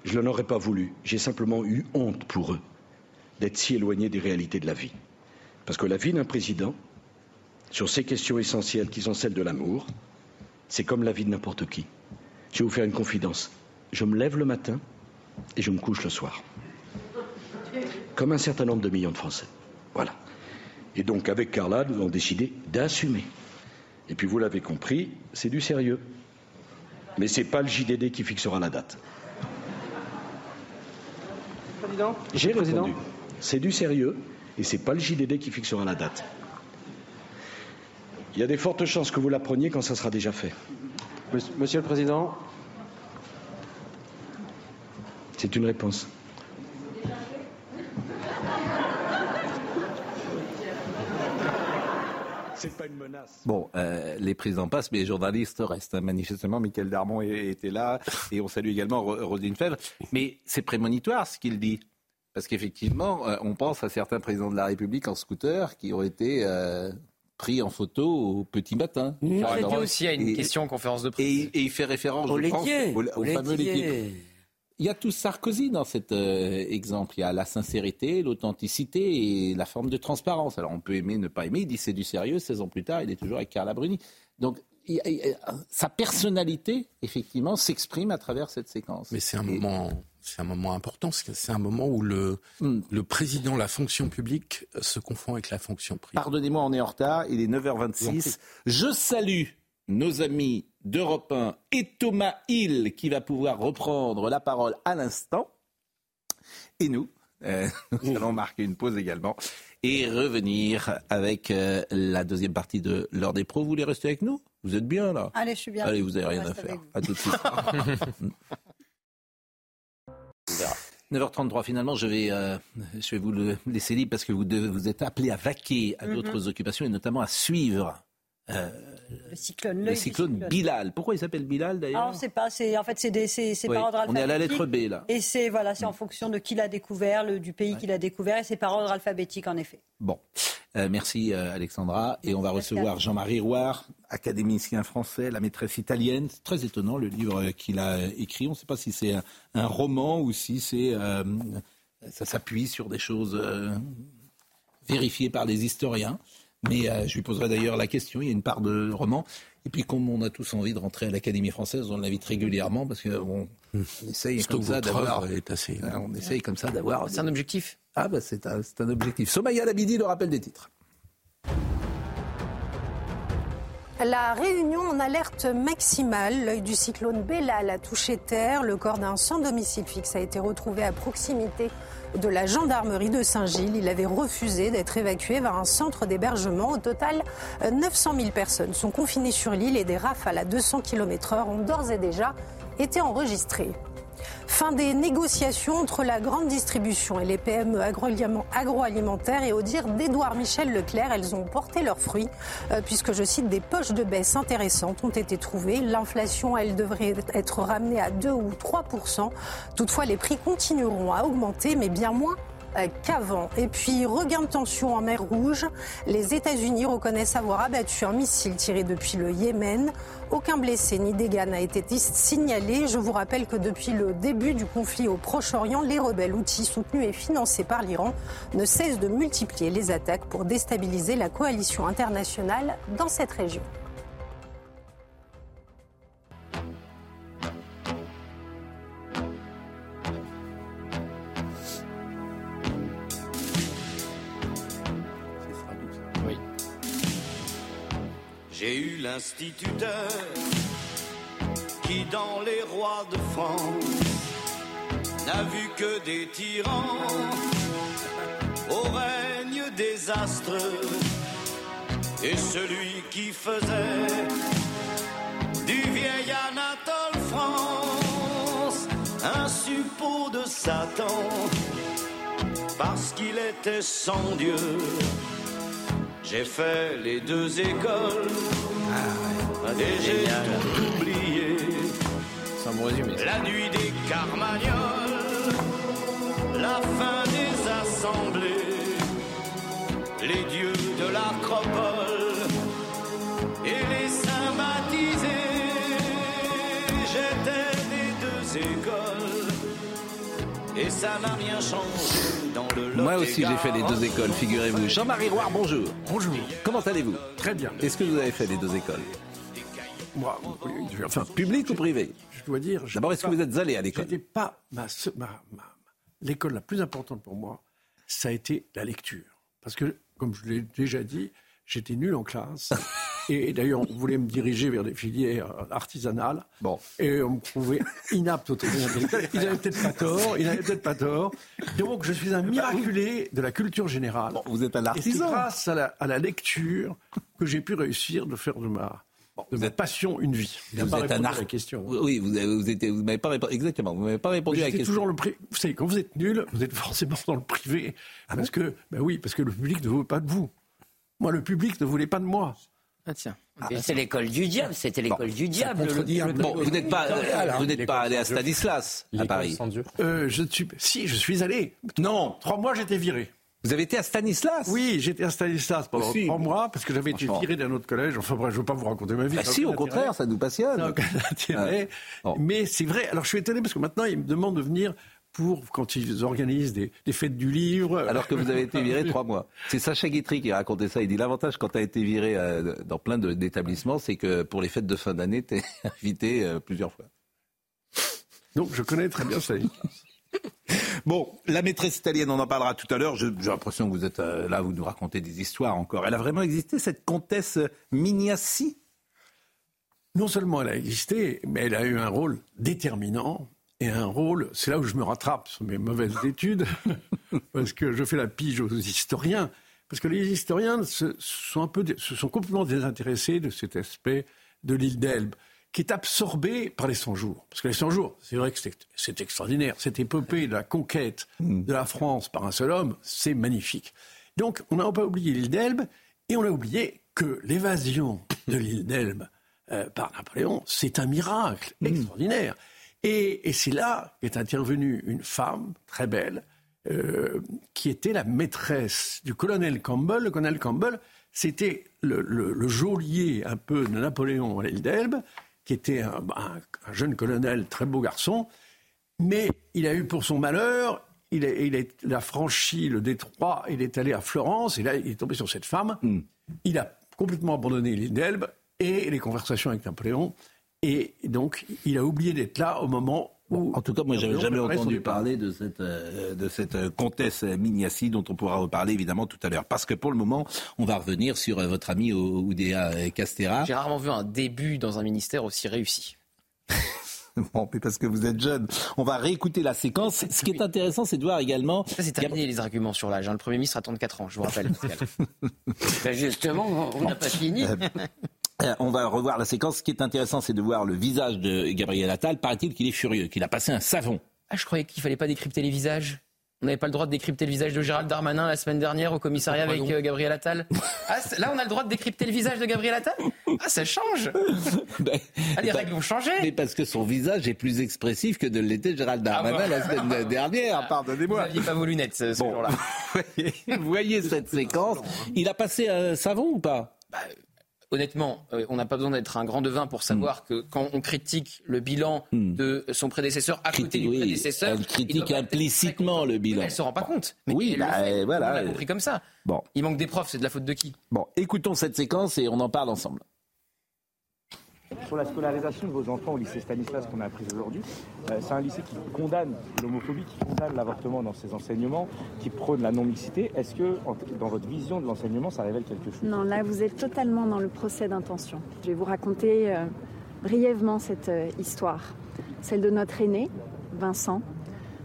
Je n'en aurais pas voulu. J'ai simplement eu honte pour eux d'être si éloignés des réalités de la vie. Parce que la vie d'un président, sur ces questions essentielles qui sont celles de l'amour, c'est comme la vie de n'importe qui. Je vais vous faire une confidence. Je me lève le matin et je me couche le soir. Comme un certain nombre de millions de Français. Voilà. Et donc, avec Carla, nous avons décidé d'assumer. Et puis, vous l'avez compris, c'est du sérieux. Mais ce n'est pas le JDD qui fixera la date. J'ai répondu. C'est du sérieux et ce n'est pas le JDD qui fixera la date. Il y a des fortes chances que vous la preniez quand ça sera déjà fait. Monsieur le Président. C'est une réponse. C'est pas une menace. Bon, euh, les présidents passent, mais les journalistes restent. Manifestement, Michael Darmon était là, et on salue également Roselyne Fèvre. Mais c'est prémonitoire ce qu'il dit. Parce qu'effectivement, euh, on pense à certains présidents de la République en scooter qui ont été euh, pris en photo au petit matin. Mmh. Il aussi à une question en conférence de presse. Et, il fait référence, je pense, au, fameux Il y a tout Sarkozy dans cet euh, exemple. Il y a la sincérité, l'authenticité et la forme de transparence. Alors on peut aimer, ne pas aimer. Il dit c'est du sérieux. 16 ans plus tard, il est toujours avec Carla Bruni. Donc sa personnalité, effectivement, s'exprime à travers cette séquence. Mais c'est un moment c'est un moment important, c'est un moment où le, hmm. le président, la fonction publique se confond avec la fonction privée. Pardonnez-moi, on est en retard, il est 9h26. Je salue nos amis d'Europe 1 et Thomas Hill qui va pouvoir reprendre la parole à l'instant. Et nous, euh, nous allons marquer une pause également et revenir avec euh, la deuxième partie de l'heure des pros. Vous voulez rester avec nous? Vous êtes bien là? Allez, je suis bien. Allez, vous n'avez rien à faire. À tout de suite. 9h33, finalement, je vais, euh, je vais vous le laisser libre parce que vous, vous êtes appelé à vaquer à mhm. d'autres occupations et notamment à suivre euh, le cyclone, le cyclone, Bilal. Pourquoi il s'appelle Bilal d'ailleurs Alors, c'est pas, c'est en fait c'est par ordre alphabétique. On est à la lettre B là. Et c'est voilà, c'est en mm. fonction de qui l'a découvert, le, du pays qui l'a découvert, et c'est par ordre alphabétique en effet. Bon, euh, merci euh, Alexandra, et on va recevoir Jean-Marie Rouard, académicien français, la maîtresse italienne. C'est très étonnant le livre qu'il a écrit. On ne sait pas si c'est un, roman ou si c'est ça s'appuie sur des choses vérifiées par des historiens. Mais euh, je lui poserai d'ailleurs la question. Il y a une part de roman. Et puis, comme on a tous envie de rentrer à l'Académie française, on l'invite régulièrement parce qu'on essaye comme ça d'avoir. On essaye comme ça d'avoir. C'est un objectif. Ah, bah, c'est un, un, objectif. Somaya Labidi, le rappel des titres. La Réunion en alerte maximale. L'œil du cyclone Bellal a touché terre. Le corps d'un sans domicile fixe a été retrouvé à proximité de la gendarmerie de Saint-Gilles. Il avait refusé d'être évacué vers un centre d'hébergement. Au total, 900 000 personnes sont confinées sur l'île et des rafales à 200 km/h ont d'ores et déjà été enregistrées. Fin des négociations entre la grande distribution et les PME agroalimentaires et au dire d'Édouard Michel Leclerc, elles ont porté leurs fruits euh, puisque, je cite, des poches de baisse intéressantes ont été trouvées. L'inflation, elle devrait être ramenée à 2 ou 3 Toutefois, les prix continueront à augmenter, mais bien moins qu'avant. Et puis, regain de tension en mer Rouge. Les États-Unis reconnaissent avoir abattu un missile tiré depuis le Yémen. Aucun blessé ni dégâts n'a été signalé. Je vous rappelle que depuis le début du conflit au Proche-Orient, les rebelles outils soutenus et financés par l'Iran ne cessent de multiplier les attaques pour déstabiliser la coalition internationale dans cette région. J'ai eu l'instituteur qui, dans les rois de France, n'a vu que des tyrans au règne désastreux. Et celui qui faisait du vieil Anatole France un suppôt de Satan parce qu'il était sans Dieu j'ai fait les deux écoles ah et j'ai tout oublié. La nuit des Carmagnols, la fin des assemblées, les dieux de l'acropole et les saints baptisés. J'étais des deux écoles et ça n'a rien changé. Moi aussi, j'ai fait les deux écoles, figurez-vous. Jean-Marie Roire, bonjour. Bonjour. Comment allez-vous Très bien. Est-ce que vous avez fait les deux écoles Moi, enfin, public ou privé Je dois dire. D'abord, est-ce que vous êtes allé à l'école C'était pas ma, l'école la plus importante pour moi. Ça a été la lecture, parce que, comme je l'ai déjà dit, j'étais nul en classe. Et d'ailleurs, on voulait me diriger vers des filières artisanales. Bon. Et on me trouvait inapte au travail intellectuel. Ils n'avaient peut-être pas tort. Ils n'avaient peut-être pas tort. Donc, je suis un miraculé de la culture générale. vous êtes un artisan. Et c'est grâce à la, à la, lecture que j'ai pu réussir de faire de ma, de ma passion une vie. vous êtes un la question. Oui, vous, vous, m'avez pas répondu exactement. Vous m'avez pas répondu à la question. toujours le Vous savez, quand vous êtes nul, vous êtes forcément dans le privé, ah parce que, ben oui, parce que le public ne veut pas de vous. Moi, le public ne voulait pas de moi. Ah tiens. Ah, c'est l'école du diable, c'était l'école du diable. bon, vous n'êtes pas, vous n'êtes pas allé à Stanislas à Paris. Euh, je suis, si, je suis allé. Non. Trois mois, j'étais viré. Vous avez été à Stanislas? Oui, j'étais à Stanislas pendant trois mois parce que j'avais été viré d'un autre collège. Enfin bref, je ne veux pas vous raconter ma vie. Bah si, au contraire, ça nous passionne. Mais c'est vrai. Alors je suis étonné parce que maintenant, ils me demandent de venir pour quand ils organisent des, fêtes du livre. Alors que vous avez été viré trois mois. C'est Sacha Guitry qui a raconté ça. Il dit l'avantage quand tu as été viré euh, dans plein d'établissements, c'est que pour les fêtes de fin d'année, tu es invité euh, plusieurs fois. Donc je connais très bien ça. Bon, la maîtresse italienne, on en parlera tout à l'heure. J'ai l'impression que vous êtes euh, là, vous nous racontez des histoires encore. Elle a vraiment existé, cette comtesse Mignassi? Non seulement elle a existé, mais elle a eu un rôle déterminant et un rôle, c'est là où je me rattrape sur mes mauvaises études, parce que je fais la pige aux historiens, parce que les historiens se sont, un peu, se sont complètement désintéressés de cet aspect de l'île d'Elbe, qui est absorbé par les 100 jours. Parce que les 100 jours, c'est vrai que c'est extraordinaire. Cette épopée de la conquête de la France par un seul homme, c'est magnifique. Donc, on n'a pas oublié l'île d'Elbe, et on a oublié que l'évasion de l'île d'Elbe euh, par Napoléon, c'est un miracle mmh. Et, c'est là qu'est intervenue une femme très belle, euh, qui était la maîtresse du colonel Campbell. Le colonel Campbell, c'était le, geôlier un peu de Napoléon à l'île d'Elbe, qui était un, jeune colonel, très beau garçon, mais il a eu pour son malheur, il a, franchi le détroit, il est allé à Florence, et là il est tombé sur cette femme, hmm. il a complètement abandonné l'île d'Elbe et les conversations avec Napoléon, et donc, il a oublié d'être là au moment où... En tout cas, moi, j'avais jamais entendu parler de cette, euh, de cette euh, comtesse Mignassi, dont on pourra reparler évidemment tout à l'heure. Parce que pour le moment, on va revenir sur euh, votre ami Oudéa Castera. J'ai rarement vu un début dans un ministère aussi réussi. Bon, mais parce que vous êtes jeune. On va réécouter la séquence. Ce qui est intéressant, c'est de voir également. Ça, c'est terminé les arguments sur l'âge. Hein. Le Premier ministre a 34 ans, je vous rappelle. ben justement, on n'a pas fini. Euh, on va revoir la séquence. Ce qui est intéressant, c'est de voir le visage de Gabriel Attal. Paraît-il qu'il est furieux, qu'il a passé un savon. Ah, je croyais qu'il fallait pas décrypter les visages. On n'avait pas le droit de décrypter le visage de Gérald Darmanin la semaine dernière au commissariat avec euh, Gabriel Attal. Ah, là, on a le droit de décrypter le visage de Gabriel Attal? Ah, ça change ben, ah, Les règles ont changé Mais parce que son visage est plus expressif que de l'était Gérald ah, Darmanin la semaine dernière, pardonnez-moi. Vous n'aviez pas vos lunettes ce, jour-là. Vous voyez cette séquence Il a passé un savon ou pas? Bah, honnêtement, euh, on n'a pas besoin d'être un grand devin pour savoir hmm. que quand on critique le bilan hmm. de son prédécesseur à côté du prédécesseur, elle critique implicitement le bilan. Elle se rend pas compte. Mais oui, bah, voilà. On l'a compris comme ça. Bon. Il manque des profs, c'est de la faute de qui? Bon, écoutons cette séquence et on en parle ensemble. Sur la scolarisation de vos enfants au lycée Stanislas qu'on a appris aujourd'hui, euh, c'est un lycée qui condamne l'homophobie, qui condamne l'avortement dans ses enseignements, qui prône la non-mixité. Est-ce que, dans votre vision de l'enseignement, ça révèle quelque chose? Non, là, vous êtes totalement dans le procès d'intention. Je vais vous raconter euh, brièvement cette euh, histoire. Celle de notre aîné, Vincent.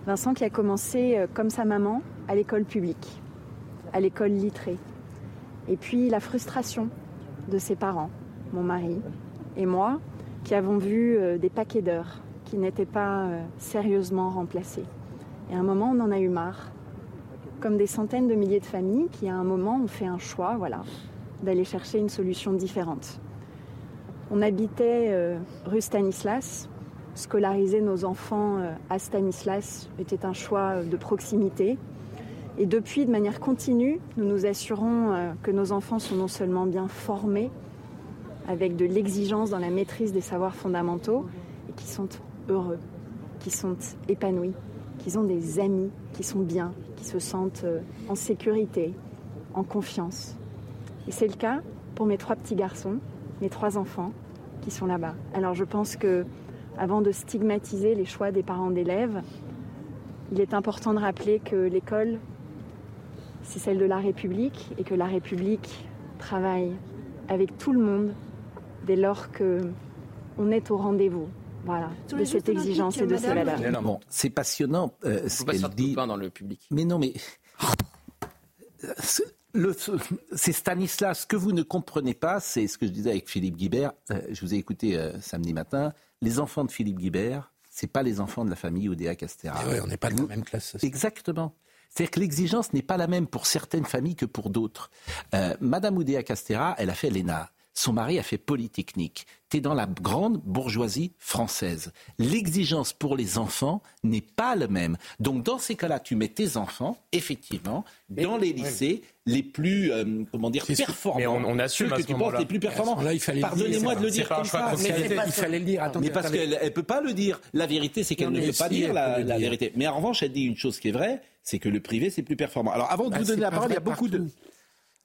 Vincent qui a commencé, comme sa maman, à l'école publique, à l'école littrée. Et puis la frustration de ses parents, mon mari, et moi, qui avons vu euh, des paquets d'heures qui n'étaient pas euh, sérieusement remplacés. Et à un moment, on en a eu marre. Comme des centaines de milliers de familles qui, à un moment, ont fait un choix, voilà, d'aller chercher une solution différente. On habitait euh, rue Stanislas. Scolariser nos enfants à Stanislas était un choix de proximité. Et depuis, de manière continue, nous nous assurons que nos enfants sont non seulement bien formés, avec de l'exigence dans la maîtrise des savoirs fondamentaux et qui sont heureux, qui sont épanouis, qui ont des amis, qui sont bien, qui se sentent euh, en sécurité, en confiance. Et c'est le cas pour mes trois petits garçons, mes trois enfants qui sont là-bas. Alors je pense que avant de stigmatiser les choix des parents d'élèves, il est important de rappeler que l'école, c'est celle de la République et que la République travaille avec tout le monde dès lors que on est au rendez-vous. Voilà, de cette exigence et de ces valeurs. Bon, c'est passionnant euh, ce qu'elle dit. dans le public. Mais non, mais c'est Stanislas. Ce que vous ne comprenez pas, c'est ce que je disais avec Philippe Guibert. Euh, je vous ai écouté euh, samedi matin. Les enfants de Philippe Guibert, c'est pas les enfants de la famille Oudéa Castera. Eh on n'est pas de la même classe. Exactement. C'est-à-dire que l'exigence n'est pas la même pour certaines familles que pour d'autres. Madame Oudéa Castera, elle a fait l'ENA. Son mari a fait polytechnique. Tu es dans la grande bourgeoisie française. L'exigence pour les enfants n'est pas la même. Donc dans ces cas-là, tu mets tes enfants, effectivement, dans les lycées les plus, euh, comment dire, performants. Mais on, on assume que tu penses les plus performants. Pardonnez-moi de le dire comme ça. il fallait le dire. Attendez, mais parce qu'elle ne peut pas le dire. La vérité, c'est qu'elle ne peut pas dire la, vérité. Mais en revanche, elle dit une chose qui est vraie, c'est que le privé, c'est plus performant. Alors avant de bah, vous donner la parole, il y a beaucoup de...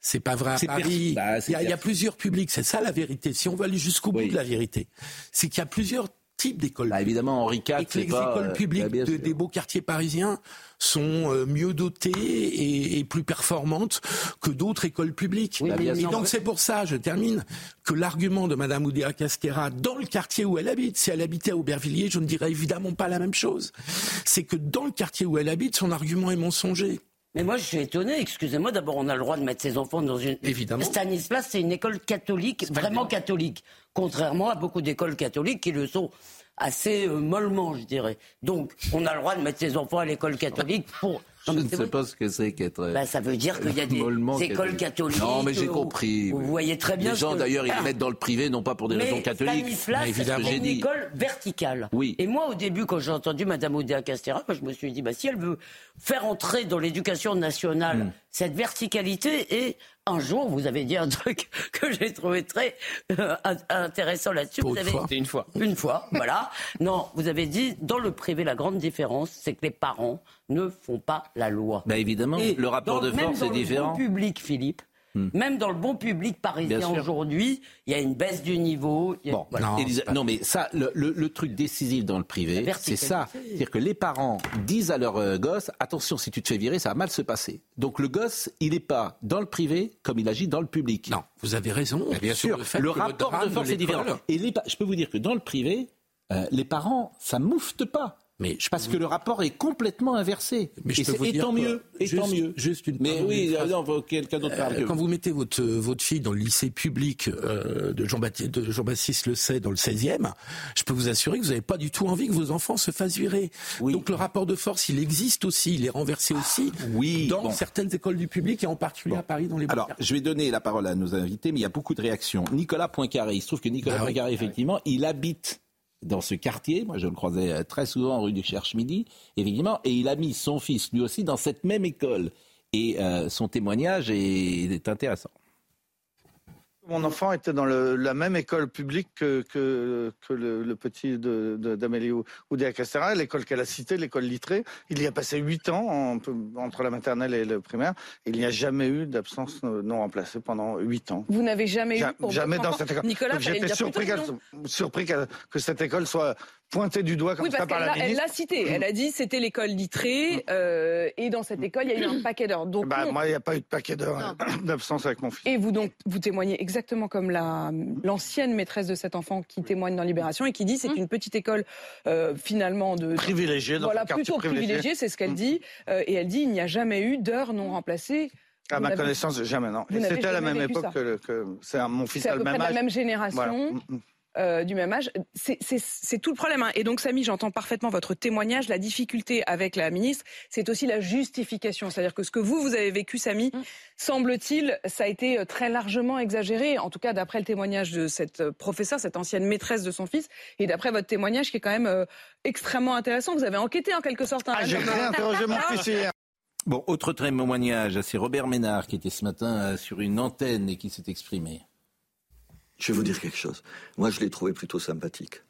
C'est pas vrai à Paris. Bah, il, y a, plusieurs publics. C'est ça la vérité. Si on veut aller jusqu'au bout de la vérité, c'est qu'il y a plusieurs types d'écoles. Bah, évidemment, Henri IV, et que les écoles euh, publiques bah, des beaux quartiers parisiens sont euh, mieux dotées et, plus performantes que d'autres écoles publiques. et donc c'est pour ça, je termine, que l'argument de Madame Oudéa Casquera dans le quartier où elle habite, si elle habitait à Aubervilliers, je ne dirais évidemment pas la même chose. C'est que dans le quartier où elle habite, son argument est mensonger. Mais moi, je suis étonné. Excusez-moi, d'abord, on a le droit de mettre ses enfants dans une. Évidemment. Stanislas, c'est une école catholique, vraiment catholique. Contrairement à beaucoup d'écoles catholiques qui le sont assez euh, mollement, je dirais. Donc, on a le droit de mettre ses enfants à l'école catholique pour je ne sais pas ce que c'est qu'être. Bah, ça veut dire qu'il y a des écoles catholiques. Non, mais j'ai compris. Vous, voyez très bien. Les gens, d'ailleurs, ils le mettent dans le privé, non pas pour des raisons catholiques. Mais évidemment, c'est une école verticale. Oui. Et moi, au début, quand j'ai entendu Madame Oudéa Castera, je me suis dit, bah, si elle veut faire entrer dans l'éducation nationale hmm. Cette verticalité et un jour, vous avez dit un truc que j'ai trouvé très euh, intéressant là-dessus. Vous avez une fois. Une fois, voilà. Non, vous avez dit dans le privé, la grande différence, c'est que les parents ne font pas la loi. Bah évidemment, le rapport de force est différent. Dans le public, Philippe, Hmm. Même dans le bon public parisien aujourd'hui, il y a une baisse du niveau. Bon, non, mais ça, le, truc décisif dans le privé, c'est ça. C'est-à-dire que les parents disent à leur euh, gosse attention, si tu te fais virer, ça va mal se passer. Donc le gosse, il n'est pas dans le privé comme il agit dans le public. Non, vous avez raison. bien sûr, le, rapport de force est différent. Et je peux vous dire que dans le privé, euh, les parents, ça moufte pas Mais parce que le rapport est complètement inversé. Mais je et, tant mieux. Et tant mieux. Juste une. Mais oui, non, quelqu'un d'autre euh, Quand vous mettez votre votre fille dans le lycée public euh, de Jean-Baptiste de Jean-Baptiste Le Say dans le 16e, je peux vous assurer que vous n'avez pas du tout envie que vos enfants se fassent virer. Donc le rapport de force, il existe aussi, il est renversé aussi oui, dans certaines écoles du public et en particulier à Paris dans les. Alors, je vais donner la parole à nos invités, mais il y a beaucoup de réactions. Nicolas Poincaré, il se trouve que Nicolas bah Poincaré, effectivement, il habite dans ce quartier. Moi, je le croisais euh, très souvent rue du Cherche-Midi, évidemment, et il a mis son fils, lui aussi, dans cette même école. Et euh, son témoignage est intéressant. Mon enfant était dans la même école publique que, le, petit d'Amélie de, Oudéa Castera, l'école qu'elle a citée, l'école littrée. Il y a passé huit ans entre la maternelle et le primaire. Il n'y a jamais eu d'absence non remplacée pendant huit ans. Vous n'avez jamais eu pour Jamais dans cette école. Nicolas, j'étais surpris, surpris que, cette école soit pointé du doigt comme ça par la ministre. Elle l'a cité. Elle a dit c'était l'école littrée euh, et dans cette école il y a eu un paquet d'heures. Donc bah, moi il n'y a pas eu de paquet d'heures d'absence avec mon fils. Et vous donc vous témoignez exactement comme la l'ancienne maîtresse de cet enfant qui témoigne dans Libération et qui dit c'est hum. une petite école euh, finalement de privilégiée dans voilà plutôt privilégiée, c'est ce qu'elle hum. dit euh, et elle dit il n'y a jamais eu d'heures non remplacées. À ma connaissance, jamais, non. C'était à la même époque que, que c'est mon fils a le même âge. la même génération. Euh, du même âge. C'est tout le problème. Hein. Et donc, Samy, j'entends parfaitement votre témoignage. La difficulté avec la ministre, c'est aussi la justification. C'est-à-dire que ce que vous, vous avez vécu, Samy, mmh. semble-t-il, ça a été euh, très largement exagéré. En tout cas, d'après le témoignage de cette euh, professeure, cette ancienne maîtresse de son fils, et d'après votre témoignage qui est quand même extrêmement intéressant. Vous avez enquêté en quelque sorte. Hein, ah, j'ai interrogé mon fils hier. Bon, autre témoignage, c'est Robert Ménard qui était ce matin sur une antenne et qui s'est exprimé. Je vais vous dire quelque chose. Moi, je l'ai trouvé plutôt sympathique.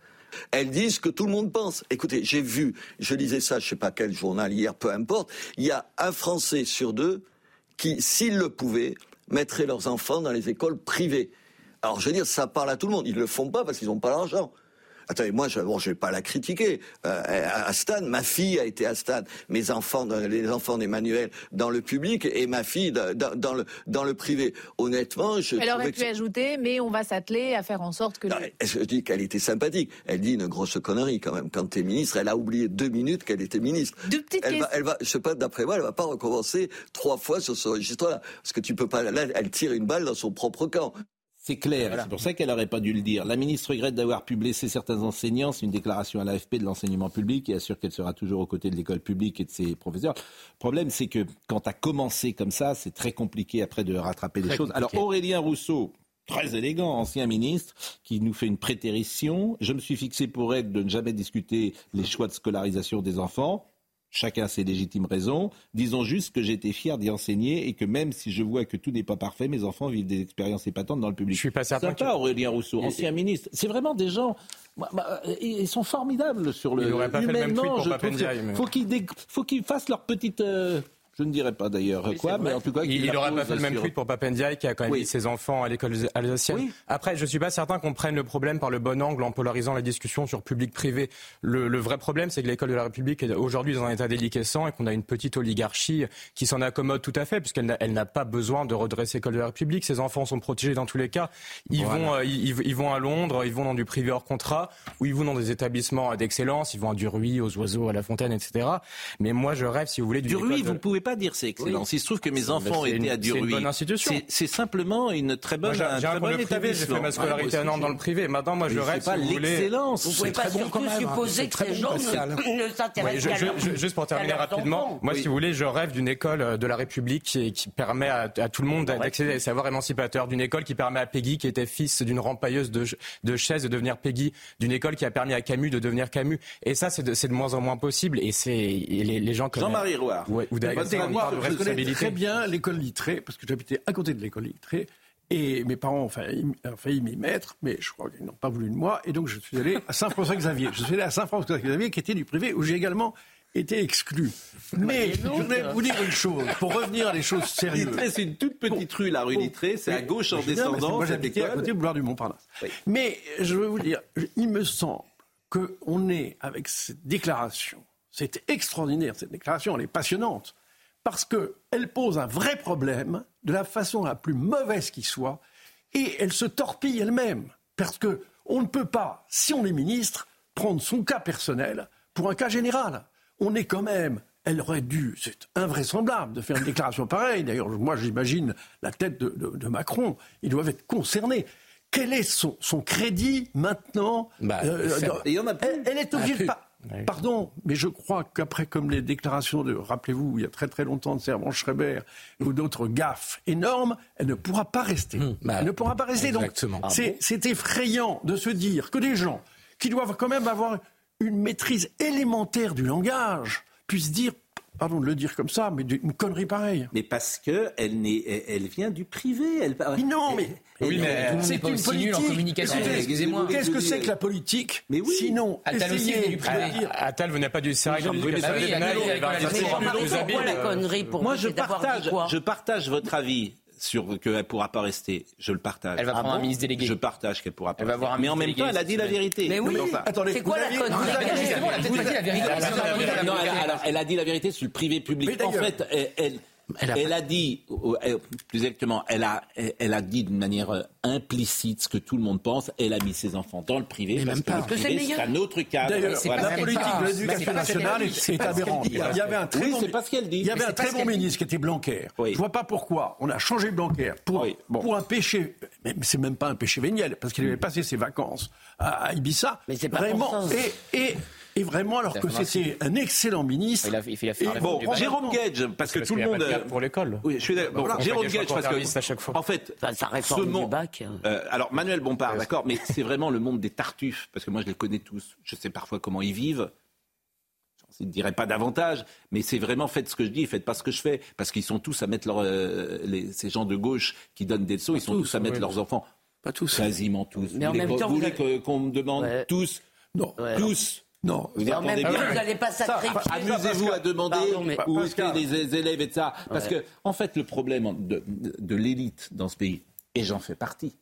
Elles disent que tout le monde pense. Écoutez, j'ai vu, je lisais ça, je sais pas quel journal hier, peu importe. Il y a un Français sur deux qui, s'ils le pouvaient, mettrait leurs enfants dans les écoles privées. Alors, je veux dire, ça parle à tout le monde. Ils le font pas parce qu'ils n'ont pas l'argent. Attendez, moi, je, bon, vais pas la critiquer. Euh, à Stan, ma fille a été à Stan. Mes enfants, les enfants d'Emmanuel, dans le public, et ma fille dans, le dans le privé. Honnêtement, je. Elle aurait pu ajouter, mais on va s'atteler à faire en sorte que. Je dis qu'elle était sympathique. Elle dit une grosse connerie quand même. Quand tu es ministre, elle a oublié deux minutes qu'elle était ministre. Deux petites elle va, elle va, je sais pas, d'après moi, elle va pas recommencer trois fois sur ce registre-là, parce que tu peux pas. Là, elle tire une balle dans son propre camp. C'est clair, c'est pour ça qu'elle n'aurait pas dû le dire. La ministre regrette d'avoir pu blesser certains enseignants. C'est une déclaration à l'AFP de l'enseignement public et assure qu'elle sera toujours aux côtés de l'école publique et de ses professeurs. Le problème, c'est que quand tu as commencé comme ça, c'est très compliqué après de rattraper les choses. Alors Aurélien Rousseau, très élégant, ancien ministre, qui nous fait une prétérition. Je me suis fixé pour être de ne jamais discuter les choix de scolarisation des enfants. Chacun ses légitimes raisons. Disons juste que j'étais fier d'y enseigner et que même si je vois que tout n'est pas parfait, mes enfants vivent des expériences épatantes dans le public. Je suis pas certain. Sympa, Aurélien Rousseau, ancien ministre. C'est vraiment des gens. Bah, ils sont formidables sur le. Ils n'auraient pas fait le même tweet pour. Il faut qu'ils fassent leur petite. Euh, je ne dirais pas d'ailleurs quoi, mais en tout cas, il n'aurait pas fait le même tweet pour Papendiaï qui a quand même mis ses enfants à l'école alsacienne. Après, je ne suis pas certain qu'on prenne le problème par le bon angle en polarisant la discussion sur public-privé. Le, vrai problème, c'est que l'école de la République est aujourd'hui dans un état déliquescent et qu'on a une petite oligarchie qui s'en accommode tout à fait, puisqu'elle n'a pas besoin de redresser l'école de la République. Ses enfants sont protégés dans tous les cas. Ils, vont, euh, ils, vont à Londres, ils vont dans du privé hors contrat, ou ils vont dans des établissements d'excellence, ils vont à Duruy, aux oiseaux, à la fontaine, etc. Mais moi, je rêve, si vous voulez, du Duruy, vous pouvez pas dire c'est excellent. Il se trouve que mes enfants étaient à Duruy. C'est une bonne institution. C'est simplement une très bonne. J'ai un, bon j'ai fait ma scolarité à Nantes dans le privé. Maintenant, moi, je rêve. pas l'excellence. Vous pouvez pas surtout supposer que ces gens ne s'intéressent qu'à Juste pour terminer rapidement, moi, si vous voulez, je rêve d'une école euh, de la République qui permet à tout le monde d'accéder à des savoirs émancipateurs, d'une école qui permet à Peggy, qui était fils d'une rempailleuse de chaises, de devenir Peggy, d'une école qui a permis à Camus de devenir Camus. Et ça, c'est de moins en moins possible. Et c'est les gens comme Jean-Marie. Ou je connais très bien l'école littrée, parce que j'habitais à côté de l'école littrée. Et mes parents ont failli, m'y mettre, mais je crois qu'ils n'ont pas voulu de moi. Et donc, je suis allé à Saint-François-Xavier. Je suis allé à Saint-François-Xavier, qui était du privé, où j'ai également été exclu. Mais je voulais vous dire une chose, pour revenir à des choses sérieuses. Littré, c'est une toute petite rue, la rue Littré, c'est à gauche en descendant. Moi, j'habitais à côté du boulevard du Montparnasse. Mais je veux vous dire, il me semble qu'on est, avec cette déclaration, c'est extraordinaire, cette déclaration, elle est passionnante parce qu'elle pose un vrai problème de la façon la plus mauvaise qui soit, et elle se torpille elle-même. Parce qu'on ne peut pas, si on est ministre, prendre son cas personnel pour un cas général. On est quand même elle aurait dû, c'est invraisemblable de faire une déclaration pareille. D'ailleurs, moi, j'imagine la tête de, Macron. Ils doivent être concernés. Quel est son, crédit maintenant bah, euh, elle, est obligée de Pardon, mais je crois qu'après, comme les déclarations de, rappelez-vous, il y a très très longtemps de Servan Schreiber ou d'autres gaffes énormes, elle ne pourra pas rester. Hum, bah, elle ne pourra pas rester. Donc, ah c'est effrayant de se dire que des gens qui doivent quand même avoir une maîtrise élémentaire du langage puisse dire pardon de le dire comme ça, mais une connerie pareille. Mais parce que elle, elle vient du privé. Elle... non, mais, oui, mais c'est une politique. en communication. Excusez-moi. Qu'est-ce que c'est que la politique? Mais oui. Sinon, Attal aussi vient du privé. Attal venait pas du CEREC. Moi, je partage, je partage votre avis sur qu'elle ne pourra pas rester. Je le partage. Elle va prendre un ministre délégué. Je partage qu'elle pourra pas. Elle va avoir un mais en même temps, elle a dit la vérité. Mais oui. C'est quoi la connerie Non, alors elle a dit la vérité sur le privé public. En fait, elle elle a, dit, plus exactement, elle a, elle a dit d'une manière euh, implicite ce que tout le monde pense. Elle a mis ses enfants dans le privé Mais parce même que le privé, c'est un autre cadre. D'ailleurs, la politique de l'éducation nationale est aberrante. Il y avait un très bon, c'est pas ce qu'elle dit. Il y avait un très bon ministre qui était Blanquer. Je Je vois pas pourquoi on a changé Blanquer pour, pour un péché. Mais c'est même pas un péché véniel parce qu'il avait passé ses vacances à, Ibiza. Mais c'est pas vraiment. Et, et et vraiment, alors que c'était un excellent ministre. Il a, il fait bon, Jérôme Gage, parce que tout le monde. Pour l'école. Oui, je suis d'accord. Jérôme Gage, parce que. À chaque fois. En fait, ça réforme du bac. Euh, alors, Manuel Bompard, d'accord, mais c'est vraiment le monde des tartuffes, parce que moi, je les connais tous. Je sais parfois comment ils vivent. Je ne dirais pas davantage, mais c'est vraiment faites ce que je dis, faites pas ce que je fais, parce qu'ils sont tous à mettre leur, euh, les, ces gens de gauche qui donnent des leçons, ils sont tous, à mettre leurs enfants. Pas tous. Quasiment tous. Mais en même temps, vous voulez qu'on me demande tous? Non. Tous. Non, vous n'allez pas sacrifier. Amusez-vous à demander où étaient les élèves et ça. Parce que, en fait, le problème de, de, l'élite dans ce pays, et j'en fais partie,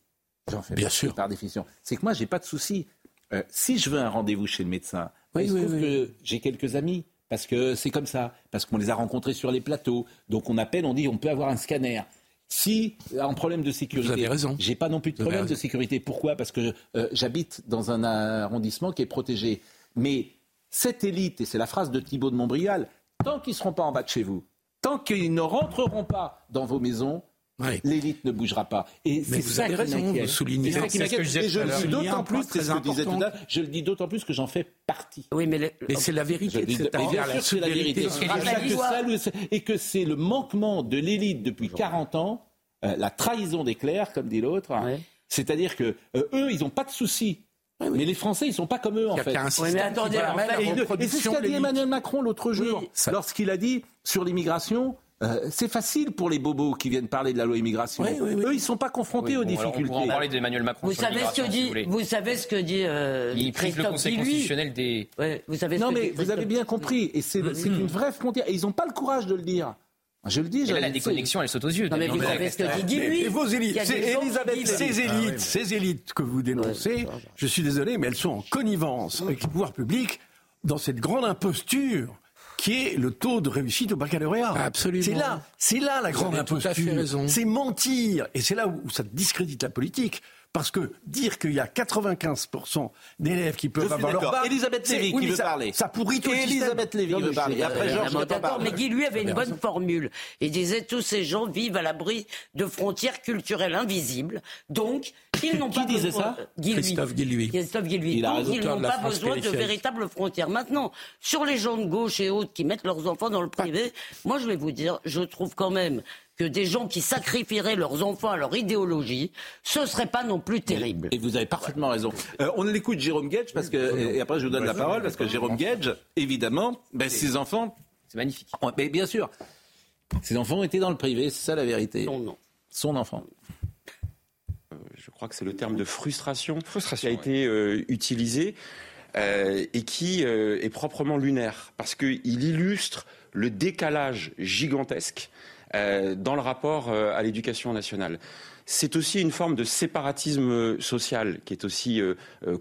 j'en fais Bien partie sûr. par définition, c'est que moi, j'ai pas de souci. Euh, si je veux un rendez-vous chez le médecin, il se trouve que j'ai quelques amis parce que c'est comme ça, parce qu'on les a rencontrés sur les plateaux. Donc on appelle, on dit on peut avoir un scanner. Si un problème de sécurité, j'ai pas non plus de problème de sécurité. Pourquoi? Parce que euh, j'habite dans un arrondissement qui est protégé. Mais cette élite, et c'est la phrase de Thibault de Montbrial, tant qu'ils ne seront pas en bas de chez vous, tant qu'ils ne rentreront pas dans vos maisons, L'élite ne bougera pas. Et c'est ça qui m'inquiète. souligner. Et je le dis d'autant plus, c'est ce que je disais tout à l'heure, je le dis d'autant plus que j'en fais partie. Oui, mais, c'est la vérité. C'est la vérité. Et que c'est le manquement de l'élite depuis 40 ans, euh, la trahison des clercs, comme dit l'autre. C'est-à-dire que euh, eux, ils n'ont pas de soucis mais les Français, ils sont pas comme eux, en fait. mais attendez, et, c'est ce qu'a dit Emmanuel Macron l'autre jour, lorsqu'il a dit sur l'immigration. Euh, c'est facile pour les bobos qui viennent parler de la loi immigration. Eux, ils ne sont pas confrontés aux difficultés. on en parler d'Emmanuel Macron. Vous savez ce que dit, vous, savez ce que dit euh, Il prise le Conseil constitutionnel des. vous savez non, mais vous avez bien compris, et c'est une vraie frontière. Et ils n'ont pas le courage de le dire. Je le dis, et là, la déconnexion, elle saute aux yeux. Non, mais vous savez ce que dit lui. Vos élites, ces élites, ces élites que vous dénoncez, je suis désolé, mais elles sont en connivence avec les pouvoirs publics dans cette grande imposture qui est le taux de réussite au baccalauréat. Absolument. C'est là, c'est là la grande imposture. C'est mentir, et c'est là où ça discrédite la politique. Parce que dire qu'il y a 95% d'élèves qui peuvent avoir leur bac... Elisabeth Lévy qui veut parler. Ça pourrit tout Elisabeth Lévy veut parler. après, Georges Mais Guy, lui, avait une bonne formule. Il disait tous ces gens vivent à l'abri de frontières culturelles invisibles. Donc, ils n'ont pas disait ça Christophe Guillouis. Christophe Guillouis. Donc, ils n'ont pas besoin de véritables frontières. Maintenant, sur les gens de gauche et autres qui mettent leurs enfants dans le privé, moi, je vais vous dire, je trouve quand même que des gens qui sacrifieraient leurs enfants à leur idéologie, ce serait pas non plus terrible. Et vous avez parfaitement raison. Euh, on l'écoute Jérôme Gage parce que et après je vous donne la parole parce que Jérôme Gage, évidemment, ben, ses enfants, c'est magnifique. Mais bien sûr, ses enfants étaient dans le privé, c'est ça la vérité. Non, non. Son enfant. Euh, je crois que c'est le terme de frustration, frustration qui a été euh, utilisé et qui est proprement lunaire parce qu'il illustre le décalage gigantesque euh, dans le rapport euh, à l'éducation nationale. C'est aussi une forme de séparatisme social qui est aussi euh,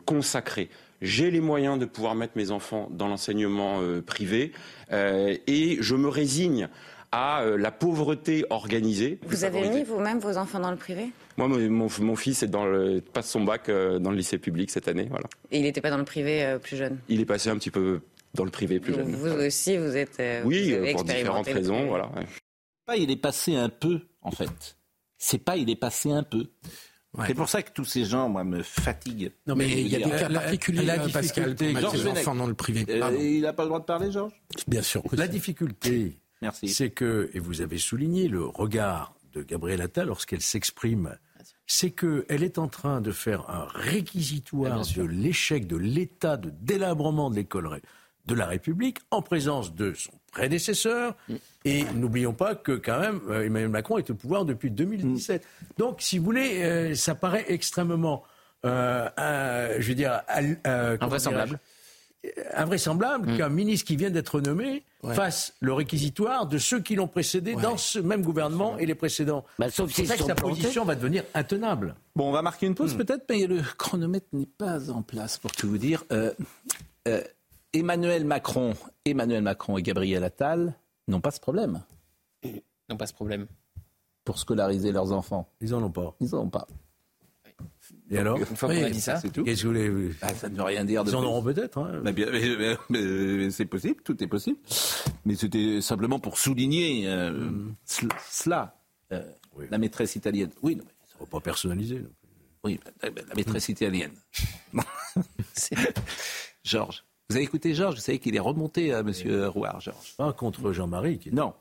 consacré. J'ai les moyens de pouvoir mettre mes enfants dans l'enseignement privé et je me résigne à la pauvreté organisée. Vous avez mis vous-même vos enfants dans le privé? Moi, mon, fils est dans le, passe son bac dans le lycée public cette année. Voilà. Et il n'était pas dans le privé plus jeune? Il est passé un petit peu dans le privé plus jeune. Vous aussi, vous êtes. euh, Oui, vous pour différentes raisons, voilà. Pas, il est passé un peu, en fait. C'est pas, il est passé un peu. C'est pour ça que tous ces gens, moi, me fatiguent. Non, mais il y a des cas La- particuliers, la hein, Pascal, pour Georges les enfants dans le privé. Euh, il n'a pas le droit de parler, Georges? Bien sûr que La difficulté, Merci. c'est que, et vous avez souligné le regard de Gabriel Attal lorsqu'elle s'exprime, c'est qu'elle est en train de faire un réquisitoire de l'échec de l'état de délabrement de l'école de la République en présence de son prédécesseur. Et n'oublions pas que quand même euh, Emmanuel Macron est au pouvoir depuis 2017. Donc, si vous voulez, euh, ça paraît extrêmement, euh, euh, je veux dire, Invraisemblable. invraisemblable qu'un ministre qui vient d'être nommé Ouais. fasse le réquisitoire de ceux qui l'ont précédé dans ce même gouvernement et les précédents. Bah, sauf ça que sa plantés. position va devenir intenable. Bon, on va marquer une pause peut-être, mais le chronomètre n'est pas en place pour tout vous dire. Euh, euh, Emmanuel Macron, Emmanuel Macron et Gabriel Attal n'ont pas ce problème Non, pas ce problème. pour scolariser leurs enfants. Ils en ont pas. Ils en ont pas. Et alors Une fois qu'on a dit ça, c'est tout. Qu'est-ce que vous voulez Ah, ça ne veut rien dire de Ils en auront peut-être. hein. Mais bien, mais- mais- mais c'est possible, tout est possible. Mais c'était simplement pour souligner euh, cela, cela, euh, la maîtresse italienne. Oui, non, mais- Faut pas personnaliser. non. oui, la, la maîtresse italienne. C'est- Georges. Vous avez écouté Georges, vous savez qu'il est remonté à Monsieur Rouard, Georges. Pas contre Jean-Marie. Qui... Non.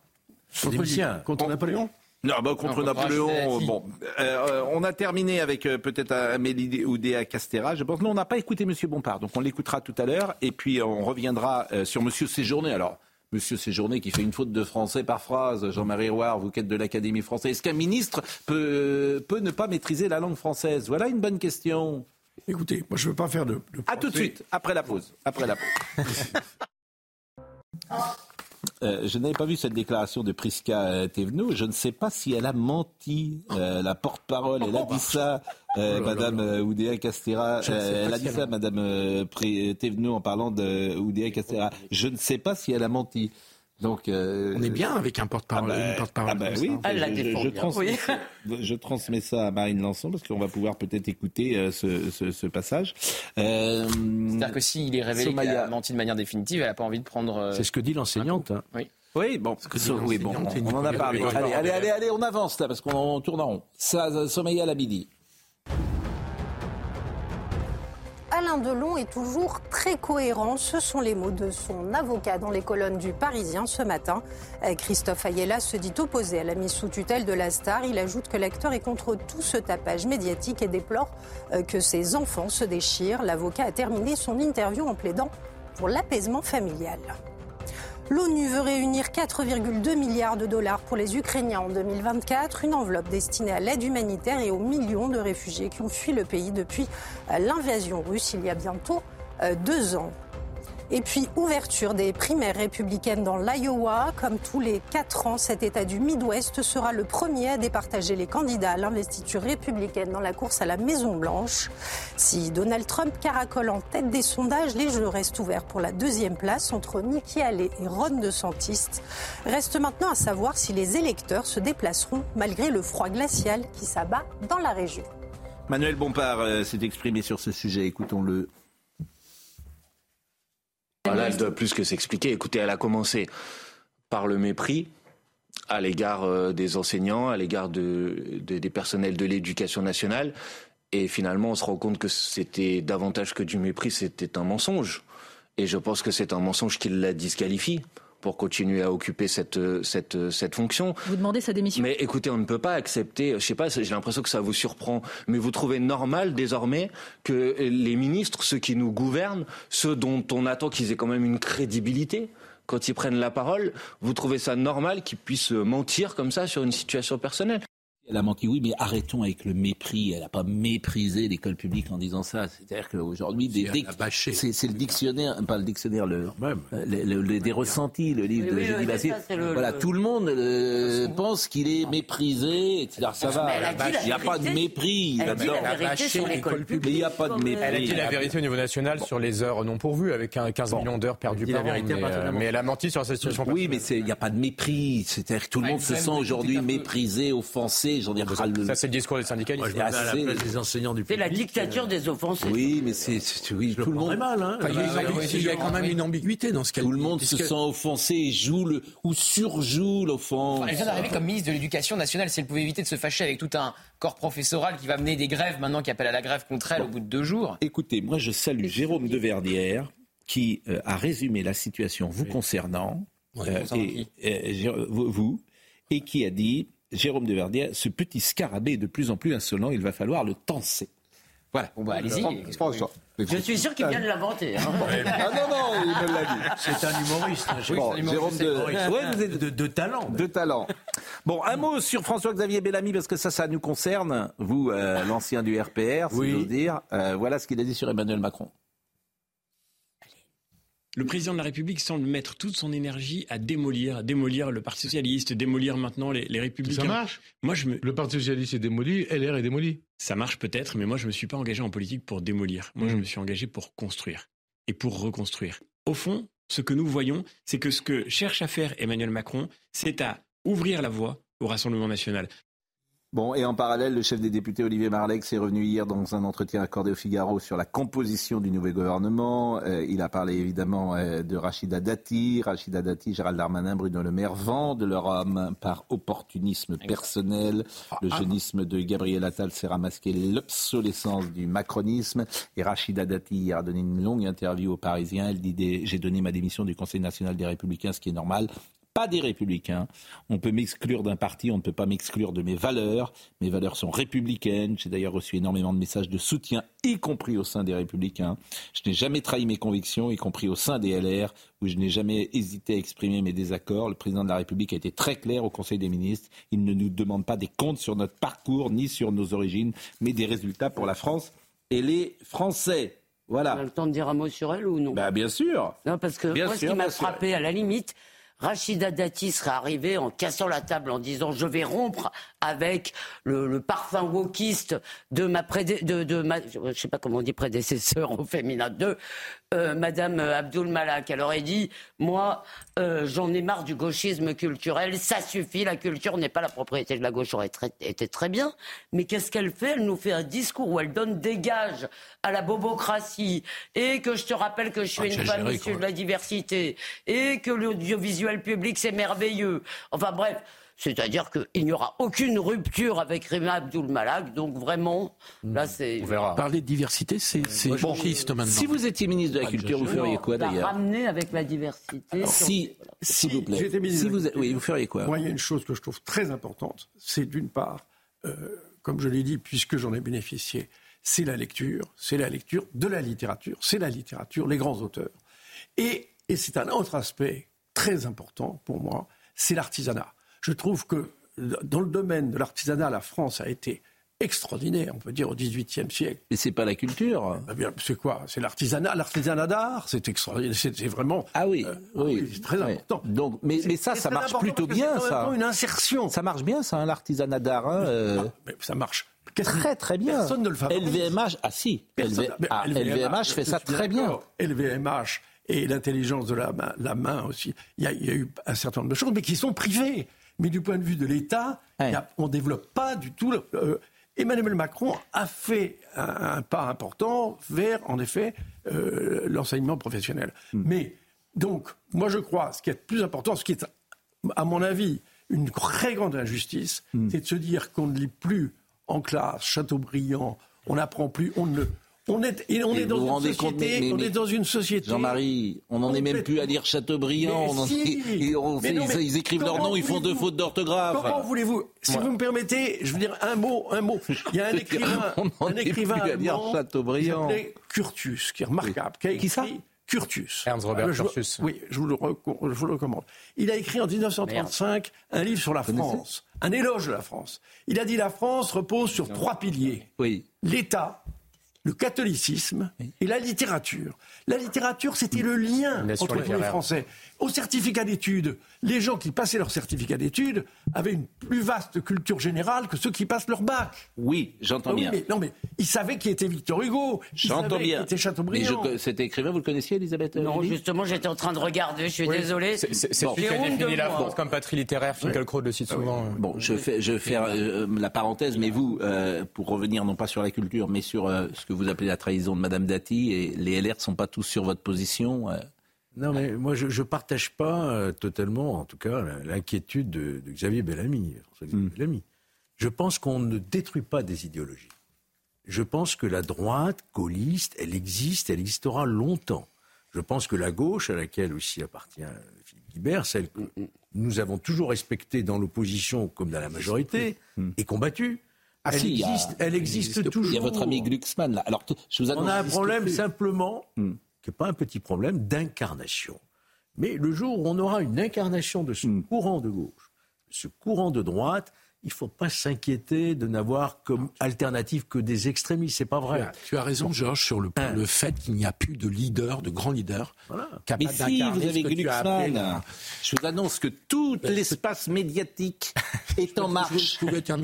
Contre qui Contre Napoléon Non, bah, contre Non, contre Napoléon, bon. Euh, euh, on a terminé avec euh, peut-être Amélie Oudéa Castera. Je pense non, on n'a pas écouté Monsieur Bompard, donc on l'écoutera tout à l'heure. Et puis on reviendra euh, sur Monsieur Séjourné. Alors, Monsieur Séjourné qui fait une faute de français par phrase. Jean-Marie Rouard, vous êtes de l'Académie française. Est-ce qu'un ministre peut, peut ne pas maîtriser la langue française? Voilà une bonne question. Écoutez, moi je veux pas faire de. de À tout de suite, après la pause. Après la pause. Euh, je n'avais pas vu cette déclaration de Priska euh, Thévenot. Je ne sais pas si elle a menti. Euh, la porte-parole, elle a dit ça, euh, Oh Madame euh, Oudéa Castera. Elle a dit ça, Madame Thévenot, en parlant de Oudéa Castera. Je ne sais pas si elle a menti. Donc, euh, On est bien avec un porte-parole. ah bah, ah bah oui. Elle la je, je- défend je transmets, oui. je transmets ça à Marine Lançon parce qu'on va pouvoir peut-être écouter euh, ce, ce- ce passage. Euh, C'est-à-dire que s'il est révélé qu'elle Somaya. a menti de manière définitive, elle n'a pas envie de prendre. euh, C'est ce que dit l'enseignante. hein. Oui. Oui, bon, oui, bon, on, on en a parlé. Allez, allez, allez, allez, on avance là parce qu'on tourne en rond. Ça, Sommeil à Labidi. Alain Delon est toujours très cohérent. Ce sont les mots de son avocat dans les colonnes du Parisien ce matin. Euh, Christophe Ayella se dit opposé à la mise sous tutelle de la star. Il ajoute que l'acteur est contre tout ce tapage médiatique et déplore euh, que ses enfants se déchirent. L'avocat a terminé son interview en plaidant pour l'apaisement familial. L'ONU veut réunir 4,2 milliards de dollars pour les Ukrainiens en 2024, une enveloppe destinée à l'aide humanitaire et aux millions de réfugiés qui ont fui le pays depuis l'invasion russe il y a bientôt euh, deux ans. Et puis, ouverture des primaires républicaines dans l'Iowa. Comme tous les quatre ans, cet État du Midwest sera le premier à départager les candidats à l'investiture républicaine dans la course à la Maison-Blanche. Si Donald Trump caracole en tête des sondages, les jeux restent ouverts pour la deuxième place entre Nikki Haley et Ron DeSantis. Reste maintenant à savoir si les électeurs se déplaceront malgré le froid glacial qui s'abat dans la région. Manuel Bompard euh, s'est exprimé sur ce sujet. Écoutons-le. Elle doit plus que s'expliquer. Écoutez, elle a commencé par le mépris à l'égard euh, des enseignants, à l'égard de, de- des personnels de l'éducation nationale. Et finalement, on se rend compte que c'était davantage que du mépris, c'était un mensonge. Et je pense que c'est un mensonge qui la disqualifie pour continuer à occuper cette, cette, cette fonction. Vous demandez sa démission? Mais écoutez, on ne peut pas accepter, je sais pas, j'ai l'impression que ça vous surprend, mais vous trouvez normal désormais que les ministres, ceux qui nous gouvernent, ceux dont on attend qu'ils aient quand même une crédibilité, quand ils prennent la parole, vous trouvez ça normal qu'ils puissent mentir comme ça sur une situation personnelle? Elle a menti, oui, mais arrêtons avec le mépris. Elle n'a pas méprisé l'école publique en disant ça. C'est-à-dire qu'aujourd'hui, c'est c'est le dictionnaire, pas le dictionnaire, le, euh, le- le- le- des ressentis, le livre Oui, de oui, le- Voilà, le- tout le monde euh, pense qu'il est méprisé. etc. Ça va. Il n'y a pas de mépris Elle a dit là-dedans. la vérité sur l'école publique. Mais il n'y a pas de mépris. Elle a dit la vérité au niveau national sur les heures non pourvues, avec un 15 millions d'heures perdues par an. Mais, euh, mais elle a menti sur sa situation Oui, mais il n'y a pas de mépris. C'est-à-dire que tout le monde se sent aujourd'hui méprisé, offensé. Assez, j'en ai ras le... Ça, c'est le discours des syndicalistes. Moi, je mets à la place des enseignants du C'est la dictature des offensés. Oui, mais c'est, oui, tout le monde. mal, hein. Enfin, il y a, il y a- il y a quand même une ambiguïté dans ce qu'elle Tout le monde se sent offensé et joue le, ou surjoue l'offense. Elle vient d'arriver comme ministre de l'Éducation nationale. Si elle pouvait éviter de se fâcher avec tout un corps professoral qui va mener des grèves maintenant, qui appelle à la grève contre elle au bout de deux jours. Écoutez, moi je salue Jérôme de Verdière qui euh, a résumé la situation vous concernant, euh, Concernant et, euh, vous, et qui a dit, Jérôme de Verdière, ce petit scarabée est de plus en plus insolent, il va falloir le tenser. Voilà. Bon bah allez-y. Je suis sûr qu'il vient de l'inventer. hein. Ah non, non, il me l'a dit. C'est un humoriste. hein, je- Bon, Jérôme de... Ouais, vous êtes de, de talent. de talent. Bon, un mot sur François-Xavier Bellamy, parce que ça, ça nous concerne. Vous, euh, l'ancien du RPR, si Oui. j'ose dire. Euh, voilà ce qu'il a dit sur Emmanuel Macron. Le président de la République semble mettre toute son énergie à démolir, à démolir le Parti socialiste, démolir maintenant les, les républicains. Ça marche Moi, je me... Le Parti socialiste est démoli, LR est démoli. Ça marche peut-être, mais moi, je me suis pas engagé en politique pour démolir. Moi, je Mm. me suis engagé pour construire et pour reconstruire. Au fond, ce que nous voyons, c'est que ce que cherche à faire Emmanuel Macron, c'est à ouvrir la voie au Rassemblement national. Bon, et en parallèle, le chef des députés Olivier Marleix est revenu hier dans un entretien accordé au Figaro sur la composition du nouveau gouvernement. Euh, il a parlé évidemment euh, de Rachida Dati. Rachida Dati, Gérald Darmanin, Bruno Le Maire vendent leur âme par opportunisme personnel. Le jeunisme de Gabriel Attal sert à masquer l'obsolescence du macronisme. Et Rachida Dati hier a donné une longue interview aux Parisiens. Elle dit des- J'ai donné ma démission du Conseil national des Républicains, ce qui est normal pas des républicains. On peut m'exclure d'un parti, on ne peut pas m'exclure de mes valeurs. Mes valeurs sont républicaines. J'ai d'ailleurs reçu énormément de messages de soutien, y compris au sein des républicains. Je n'ai jamais trahi mes convictions, y compris au sein des LR, où je n'ai jamais hésité à exprimer mes désaccords. Le président de la République a été très clair au Conseil des ministres. Il ne nous demande pas des comptes sur notre parcours ni sur nos origines, mais des résultats pour la France et les Français. Voilà. On a le temps de dire un mot sur elle ou non? Bah, bien sûr. Non, parce que Bien moi, sûr, ce qui m'a frappé, à la limite, Rachida Dati serait arrivée en cassant la table en disant je vais rompre avec le, le parfum wokiste de ma prédé... de, de ma... je sais pas comment on dit prédécesseur au féminin de euh, Madame Abdul Malak. Elle aurait dit moi euh, j'en ai marre du gauchisme culturel, ça suffit, la culture n'est pas la propriété de la gauche, aurait très- été très bien. Mais qu'est-ce qu'elle fait? Elle nous fait un discours où elle donne des gages à la bobocratie et que je te rappelle que je suis Ah, une femme issue de la diversité et que l'audiovisuel public c'est merveilleux. Enfin bref, c'est-à-dire qu'il n'y aura aucune rupture avec Rima Abdul Malak, donc vraiment, là c'est. Parler de diversité, c'est c'est Bon, gauchiste maintenant. si vous étiez ministre de la Culture, vous feriez quoi d'ailleurs ramener avec la diversité. Si, s'il vous plaît. J'étais ministre Si de la vous, Culture. oui, vous feriez quoi Moi, il y a une chose que je trouve très importante, c'est d'une part, euh, comme je l'ai dit, puisque j'en ai bénéficié, c'est la lecture, c'est la lecture de la littérature, c'est la littérature, les grands auteurs. Et, et c'est un autre aspect très important pour moi, c'est l'artisanat. Je trouve que dans le domaine de l'artisanat, la France a été extraordinaire, on peut dire, au XVIIIe siècle. Mais c'est pas la culture. Eh bien, c'est quoi? C'est l'artisanat, l'artisanat d'art, c'est extraordinaire, c'est vraiment... Ah oui, oui, c'est très oui. important. Donc, mais, ça, ça marche plutôt bien, ça. une insertion. Ça marche bien, ça, hein, l'artisanat d'art. hein, euh, Mais ça marche. Très, très bien. Personne ne le favorise. LVMH, ah si. Personne- LV- mais ah, LVMH fait ça très bien. LVMH et l'intelligence de la main, la main aussi. Il y, a, il y a eu un certain nombre de choses, mais qui sont privées. Mais du point de vue de l'État, on ne développe pas du tout. le- euh, Emmanuel Macron a fait un, un pas important vers, en effet, euh, l'enseignement professionnel. Hmm. Mais, donc, moi je crois, ce qui est le plus important, ce qui est, à mon avis, une très grande injustice, Hmm. c'est de se dire qu'on ne lit plus en classe Chateaubriand, on n'apprend plus, on ne. On est, et on est dans vous vous une société, compte, mais- mais- on mais- est dans une société. Jean-Marie, on n'en est même plus à lire Chateaubriand. Mais on en si. est- et on Mais fait- non, mais ils écrivent leur nom, ils font deux fautes d'orthographe. Comment voulez-vous Si vous me permettez, je veux dire un mot, un mot. Il y a un écrivain, On un est écrivain plus à lire allemand Chateaubriand. qui s'appelait Curtius, qui est remarquable. Qui, a Qui ça Curtius. Ernst Robert je- Curtius. Oui, je vous, le recom- je vous le recommande. Il a écrit en 1935 un livre sur la France, un éloge de la France. Il a dit la France repose sur trois piliers. Oui. L'État, le catholicisme et la littérature. La littérature, c'était le lien entre tous les Français. Au certificat d'études, les gens qui passaient leur certificat d'études avaient une plus vaste culture générale que ceux qui passent leur bac. Oui, j'entends ah bien. Mais, non, mais ils savaient qui était Victor Hugo. J'entends bien. Qui était Chateaubriand. Cet écrivain, vous le connaissiez, Elisabeth Non, justement, j'étais en train de regarder. Je suis désolé. C'est bon. qui a défini la France comme patrie littéraire. Finkielkraut le cite souvent. Bon, je fais, je fais euh, la parenthèse, mais vous, euh, pour revenir non pas sur la culture, mais sur euh, ce que vous appelez la trahison de Madame Dati, et les LR ne sont pas tous sur votre position. Non, mais moi, je ne partage pas totalement, en tout cas, l'inquiétude de, Xavier Bellamy. Hmm. Bellamy. Je pense qu'on ne détruit pas des idéologies. Je pense que la droite gaulliste, elle existe, elle existera longtemps. Je pense que la gauche, à laquelle aussi appartient Philippe Guibert, celle que nous avons toujours respectée dans l'opposition comme dans la majorité, et combattue, ah elle, existe, elle, existe, toujours. Il y a votre ami Glucksmann là. Alors, je vous On a un problème simplement, hmm. Qui n'est pas un petit problème, d'incarnation. Mais le jour où on aura une incarnation de ce hmm. courant de gauche, ce courant de droite, il ne faut pas s'inquiéter de n'avoir comme alternative que des extrémistes. C'est pas vrai. Tu as, raison, Georges, sur le, hein. le fait qu'il n'y a plus de leader, de grand leader. Voilà. Mais si vous avez Glucksmann, je vous annonce que tout ben, l'espace médiatique est en marche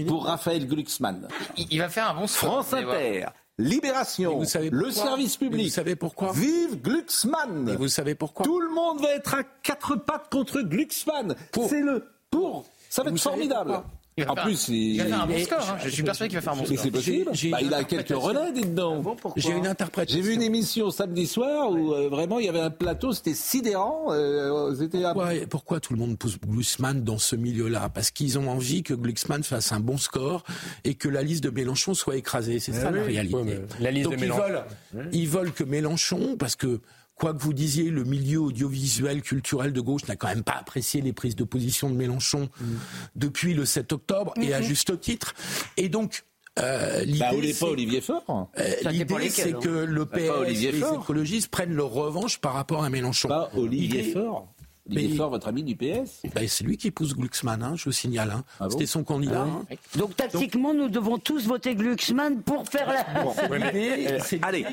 pour Raphaël Glucksmann. Il, va faire un bon France Inter. Libération, le service public. vous savez pourquoi Vive Glucksmann. Et vous savez pourquoi Tout le monde va être à quatre pattes contre Glucksmann. C'est le pour. Ça va être formidable. En plus, il... va faire un bon score. Hein. Je suis persuadé qu'il va faire un bon score. C'est possible. Bah, il a quelques relais, dedans. J'ai une interprétation. J'ai vu une émission samedi soir où euh, vraiment il y avait un plateau, c'était sidérant. Euh, pourquoi, pourquoi, tout le monde pousse Glucksmann dans ce milieu-là? Parce qu'ils ont envie que Glucksmann fasse un bon score et que la liste de Mélenchon soit écrasée. C'est ça la réalité. la liste de Mélenchon. Ils veulent, ils veulent que Mélenchon, parce que quoi que vous disiez, le milieu audiovisuel, culturel de gauche n'a quand même pas apprécié les prises de position de Mélenchon mm. depuis le 7 octobre, et à mm-hmm. juste titre. Et donc, euh, l'idée, bah, pas Olivier Faure. Euh, l'idée, c'est que le PS et les écologistes prennent leur revanche par rapport à Mélenchon. Pas Olivier Faure. Il est fort, votre ami du PS ben, C'est lui qui pousse Glucksmann, hein, je vous signale. Hein. Ah C'était son candidat. Ah hein. Donc tactiquement, nous devons tous voter Glucksmann pour faire la. Bon, euh, allez,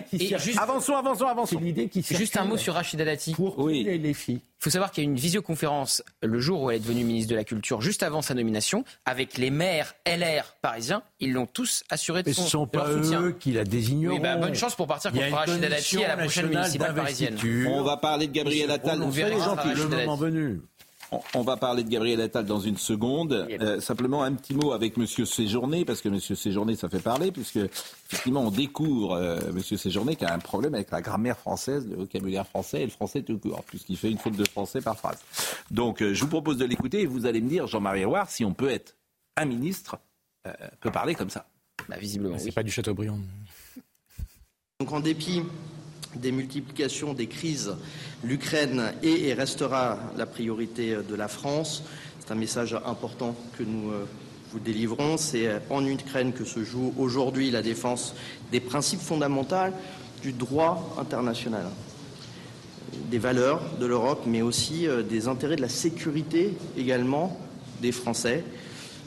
avançons, avançons, avançons. C'est l'idée qui Juste un mot sur Rachida Dati. Pour oui. les filles. Il faut savoir qu'il y a eu une visioconférence le jour où elle est devenue ministre de la Culture, juste avant sa nomination, avec les maires LR parisiens. Ils l'ont tous assuré de son, ce sont pas eux qui la désigneront. Oui, bah, bonne chance pour partir contre Rachida Dati à la prochaine municipale parisienne. On va parler de Gabriel Attal. On verra le moment venu. On va parler de Gabriel Attal dans une seconde. Euh, simplement un petit mot avec Monsieur Séjourné, parce que Monsieur Séjourné, ça fait parler, puisque effectivement on découvre euh, Monsieur Séjourné qui a un problème avec la grammaire française, le vocabulaire français et le français tout court, puisqu'il fait une faute de français par phrase. Donc euh, je vous propose de l'écouter et vous allez me dire, Jean-Marie Roire, si on peut être un ministre, peut parler comme ça. Bah, visiblement, c'est pas du Châteaubriand. Donc en dépit des multiplications des crises, l'Ukraine est et restera la priorité de la France. C'est un message important que nous euh, vous délivrons. C'est en Ukraine que se joue aujourd'hui la défense des principes fondamentaux du droit international, des valeurs de l'Europe, mais aussi euh, des intérêts de la sécurité également des Français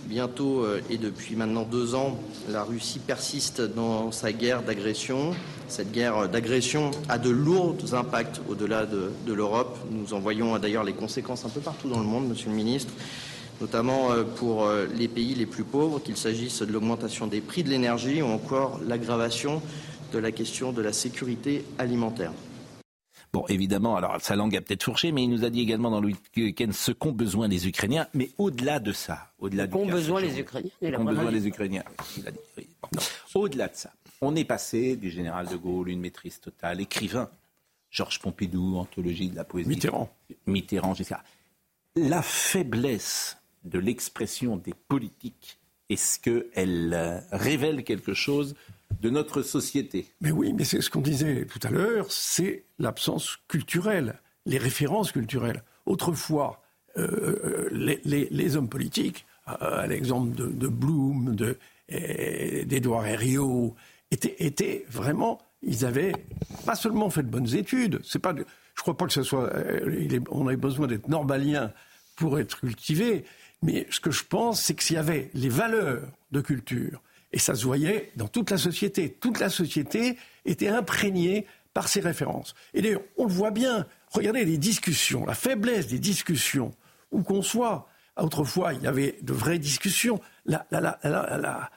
bientôt euh, et depuis maintenant deux ans, la Russie persiste dans sa guerre d'agression. Cette guerre d'agression a de lourds impacts au-delà de, l'Europe. Nous en voyons d'ailleurs les conséquences un peu partout dans le monde, Monsieur le Ministre, notamment euh, pour euh, les pays les plus pauvres, qu'il s'agisse de l'augmentation des prix de l'énergie ou encore l'aggravation de la question de la sécurité alimentaire. Bon, évidemment, alors sa langue a peut-être fourché, mais il nous a dit également dans le week-end ce qu'ont besoin les Ukrainiens. Mais au-delà de ça, au-delà qu'ont besoin les Ukrainiens. Qu'ont besoin les Ukrainiens. Au-delà de ça, on est passé du général de Gaulle, une maîtrise totale, écrivain, Georges Pompidou, anthologie de la poésie. Mitterrand. Mitterrand, etc. La faiblesse de l'expression des politiques, est-ce qu'elle euh, révèle quelque chose de notre société? Mais oui, mais c'est ce qu'on disait tout à l'heure, c'est l'absence culturelle, les références culturelles. Autrefois, euh, les, hommes politiques, euh, à l'exemple de, de, Bloom, d'Edouard Herriot, étaient, vraiment, ils avaient pas seulement fait de bonnes études, c'est pas, je crois pas que ce soit, euh, on avait besoin d'être normalien pour être cultivé, mais ce que je pense, c'est que s'il y avait les valeurs de culture, Et ça se voyait dans toute la société. Toute la société était imprégnée par ces références. Et d'ailleurs, on le voit bien. Regardez les discussions, la faiblesse des discussions, où qu'on soit. Autrefois, il y avait de vraies discussions. La, la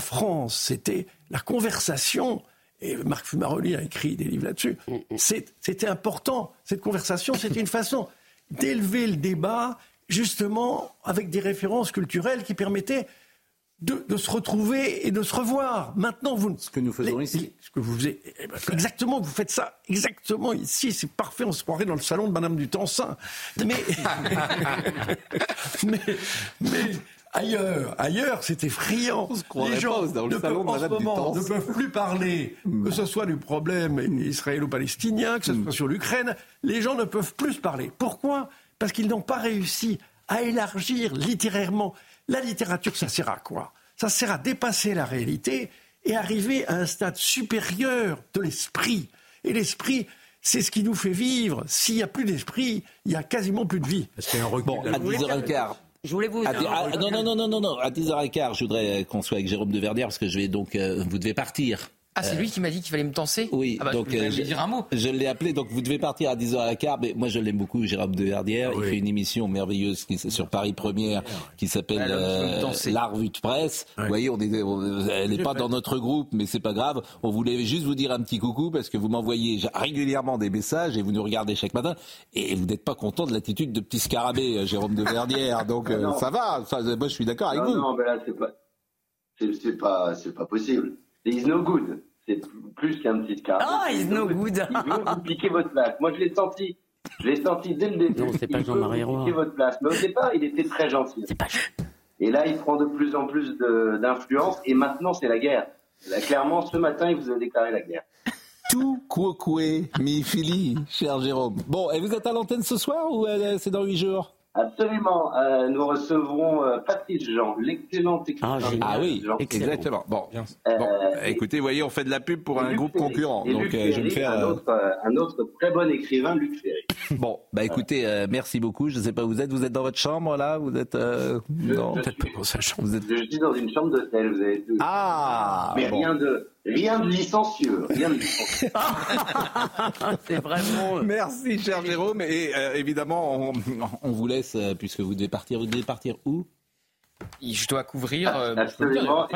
France, c'était la conversation. Et Marc Fumaroli a écrit des livres là-dessus. Mm, mm. C'était important. Cette conversation, c'était une façon d'élever le débat, justement, avec des références culturelles qui permettaient de, se retrouver et de se revoir. Maintenant, vous ce que nous faisons ici, ce que vous eh ben, exactement, vous faites ça exactement ici, c'est parfait. On se croirait dans le salon de Madame du Tencin. Mais, mais, mais ailleurs, ailleurs, c'est effrayant. Les gens dans le salon en ce moment ne peuvent plus parler, que ce soit du problème israélo-palestinien, que ce soit sur l'Ukraine. Les gens ne peuvent plus se parler. Pourquoi? Parce qu'ils n'ont pas réussi à élargir littérairement la littérature, ça sert à quoi? Ça sert à dépasser la réalité et arriver à un stade supérieur de l'esprit. Et l'esprit, c'est ce qui nous fait vivre. S'il n'y a plus d'esprit, il n'y a quasiment plus de vie. C'est un bon, à 10h15. Je voulais vous. non, non, non, non, non, non. À 10h15, je voudrais qu'on soit avec Jérôme de Verdière parce que je vais donc. Euh, vous devez partir. Ah, c'est lui qui m'a dit qu'il fallait me tenser Oui, ah bah, donc je, euh, dire un mot. je l'ai appelé, donc vous devez partir à 10h à la quart, mais moi je l'aime beaucoup, Jérôme de Verdière. Il fait une émission merveilleuse qui, sur Paris Première qui s'appelle euh, L'Art Vue de Presse. Vous voyez, on est, elle n'est pas dans notre groupe, mais c'est pas grave. On voulait juste vous dire un petit coucou parce que vous m'envoyez régulièrement des messages et vous nous regardez chaque matin et vous n'êtes pas content de l'attitude de petit scarabée, euh, Jérôme de Verdière. Donc euh, ça va, ça, moi je suis d'accord avec vous. Non, mais là c'est pas, c'est pas, c'est pas possible. It's no good c'est plus qu'un petit scarabée. Ah, il no good. Il veut vous piquer votre place. Moi, je l'ai senti. Je l'ai senti dès le début. Non, c'est pas Jean-Marie Roy. piquer votre place. Mais au départ, il était très gentil. C'est pas Et là, il prend de plus en plus d'influence. Et maintenant, c'est la guerre. Là, clairement, ce matin, il vous a déclaré la guerre. Tout quoque mi fili, cher Jérôme. Bon, et vous êtes à l'antenne ce soir ou euh, c'est dans huit jours? Absolument. Euh, nous recevrons euh, Patrice Jean, l'excellent écrivain. Ah, ah oui, exactement. Bon, euh, bon. écoutez, vous voyez, on fait de la pub pour un groupe concurrent. donc, je vais me faire. Un autre, un autre, très bon écrivain, Luc Ferry. Bon, bah écoutez, merci beaucoup. Je ne sais pas où vous êtes. Vous êtes dans votre chambre là? Vous êtes non, peut-être pas dans sa chambre. Vous êtes... Je suis dans une chambre d'hôtel. Vous avez tout. Ah. Mais rien de Rien de licencieux, rien de licencieux. C'est vraiment. Merci, cher Jérôme. Et évidemment, on, vous laisse, puisque vous devez partir. Vous devez partir où? Je dois couvrir. Absolument.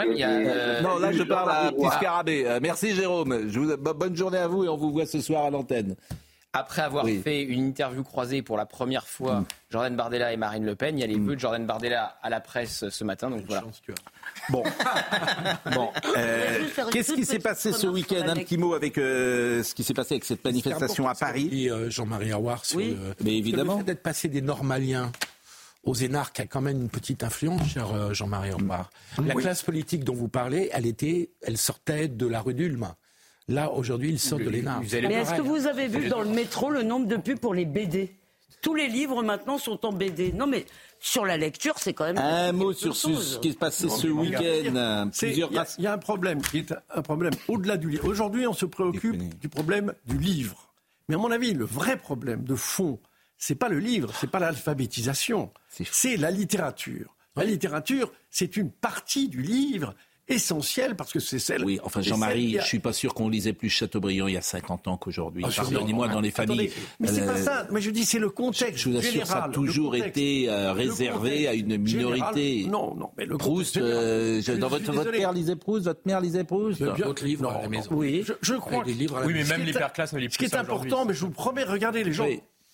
non, là, je parle à Petit Scarabée. merci, Jérôme. Je vous... Bonne journée à vous et on vous voit ce soir à l'antenne. Après avoir fait une interview croisée pour la première fois, mm. Jordan Bardella et Marine Le Pen, il y a les mm. vœux de Jordan Bardella à la presse ce matin. Donc voilà. Bon. bon. Euh, qu'est-ce qui s'est passé ce week-end? Un petit mot avec euh, ce qui s'est passé avec cette manifestation à Paris? Euh, Jean-Marie Aouar oui. Mais évidemment. Le fait d'être passé des normaliens aux énarques a quand même une petite influence, cher Jean-Marie Aouar. La classe politique dont vous parlez, elle était, elle sortait de la rue d'Ulm. Là, aujourd'hui, il sort de l'ENA. Mais est-ce que vous avez vu dans le métro le nombre de pubs pour les BD Tous les livres maintenant sont en BD. Non, mais sur la lecture, c'est quand même. Un mot sur ce, qui est passé ce week-end. Il y, a un problème qui est un problème au-delà du livre. Aujourd'hui, on se préoccupe du problème du livre. Mais à mon avis, le vrai problème de fond, c'est pas le livre, c'est pas l'alphabétisation, c'est la littérature. La littérature, c'est une partie du livre essentielle parce que c'est celle. Oui, enfin Jean-Marie, je suis pas sûr qu'on lisait plus Chateaubriand il y a 50 ans qu'aujourd'hui. Ah, Pardonnez-moi dans les familles. mais c'est pas euh, ça. Mais je dis c'est le contexte. Je vous assure, ça a toujours été euh, réservé à une minorité. non, non, mais le Proust. Euh, dans votre, votre, père lisait Proust, votre mère lisait Proust. D'autres livres à la maison. Oui, je, crois. Livres oui, mais même l'hyperclasse ne lit plus. Ce qui est important, mais je vous promets, regardez les gens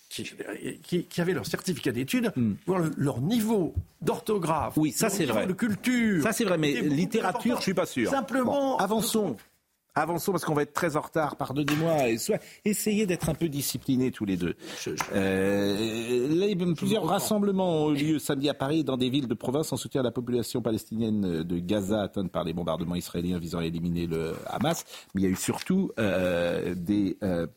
qui, qui, avaient leur certificat d'études, hmm. voir leur niveau d'orthographe, oui, ça c'est vrai, de culture. Ça c'est vrai, mais littérature, je suis pas sûr. Simplement, avançons. Avançons parce qu'on va être très en retard, pardonnez-moi. Et soit essayez d'être un peu disciplinés tous les deux. Euh, plusieurs rassemblements ont eu lieu samedi à Paris dans des villes de province en soutien à la population palestinienne de Gaza atteinte par les bombardements israéliens visant à éliminer le Hamas. Mais il y a eu surtout euh, des euh,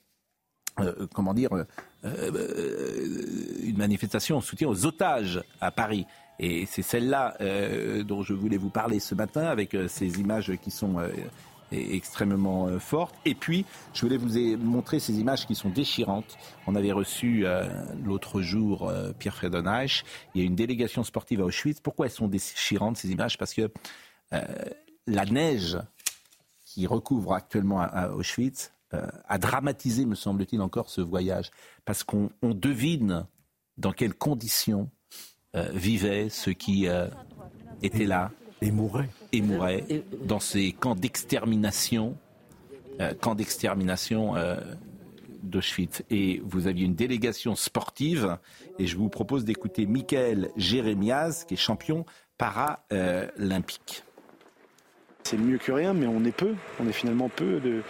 euh, comment dire, euh, euh, une manifestation en soutien aux otages à Paris. Et c'est celle-là dont je voulais vous parler ce matin avec ces images qui sont extrêmement fortes. Et puis, je voulais vous montrer ces images qui sont déchirantes. On avait reçu l'autre jour Pierre Fredenreich. Il y a une délégation sportive à Auschwitz. Pourquoi elles sont déchirantes, ces images? Parce que la neige qui recouvre actuellement à, Auschwitz euh, a dramatisé, me semble-t-il, encore ce voyage. Parce qu'on devine dans quelles conditions euh, vivaient ceux qui euh, étaient là. Et mouraient. Et mouraient dans ces camps d'extermination, camps d'extermination d'Auschwitz. Et vous aviez une délégation sportive, et je vous propose d'écouter Michael Jérémias, qui est champion paralympique. C'est mieux que rien, mais on est peu. On est finalement peu de,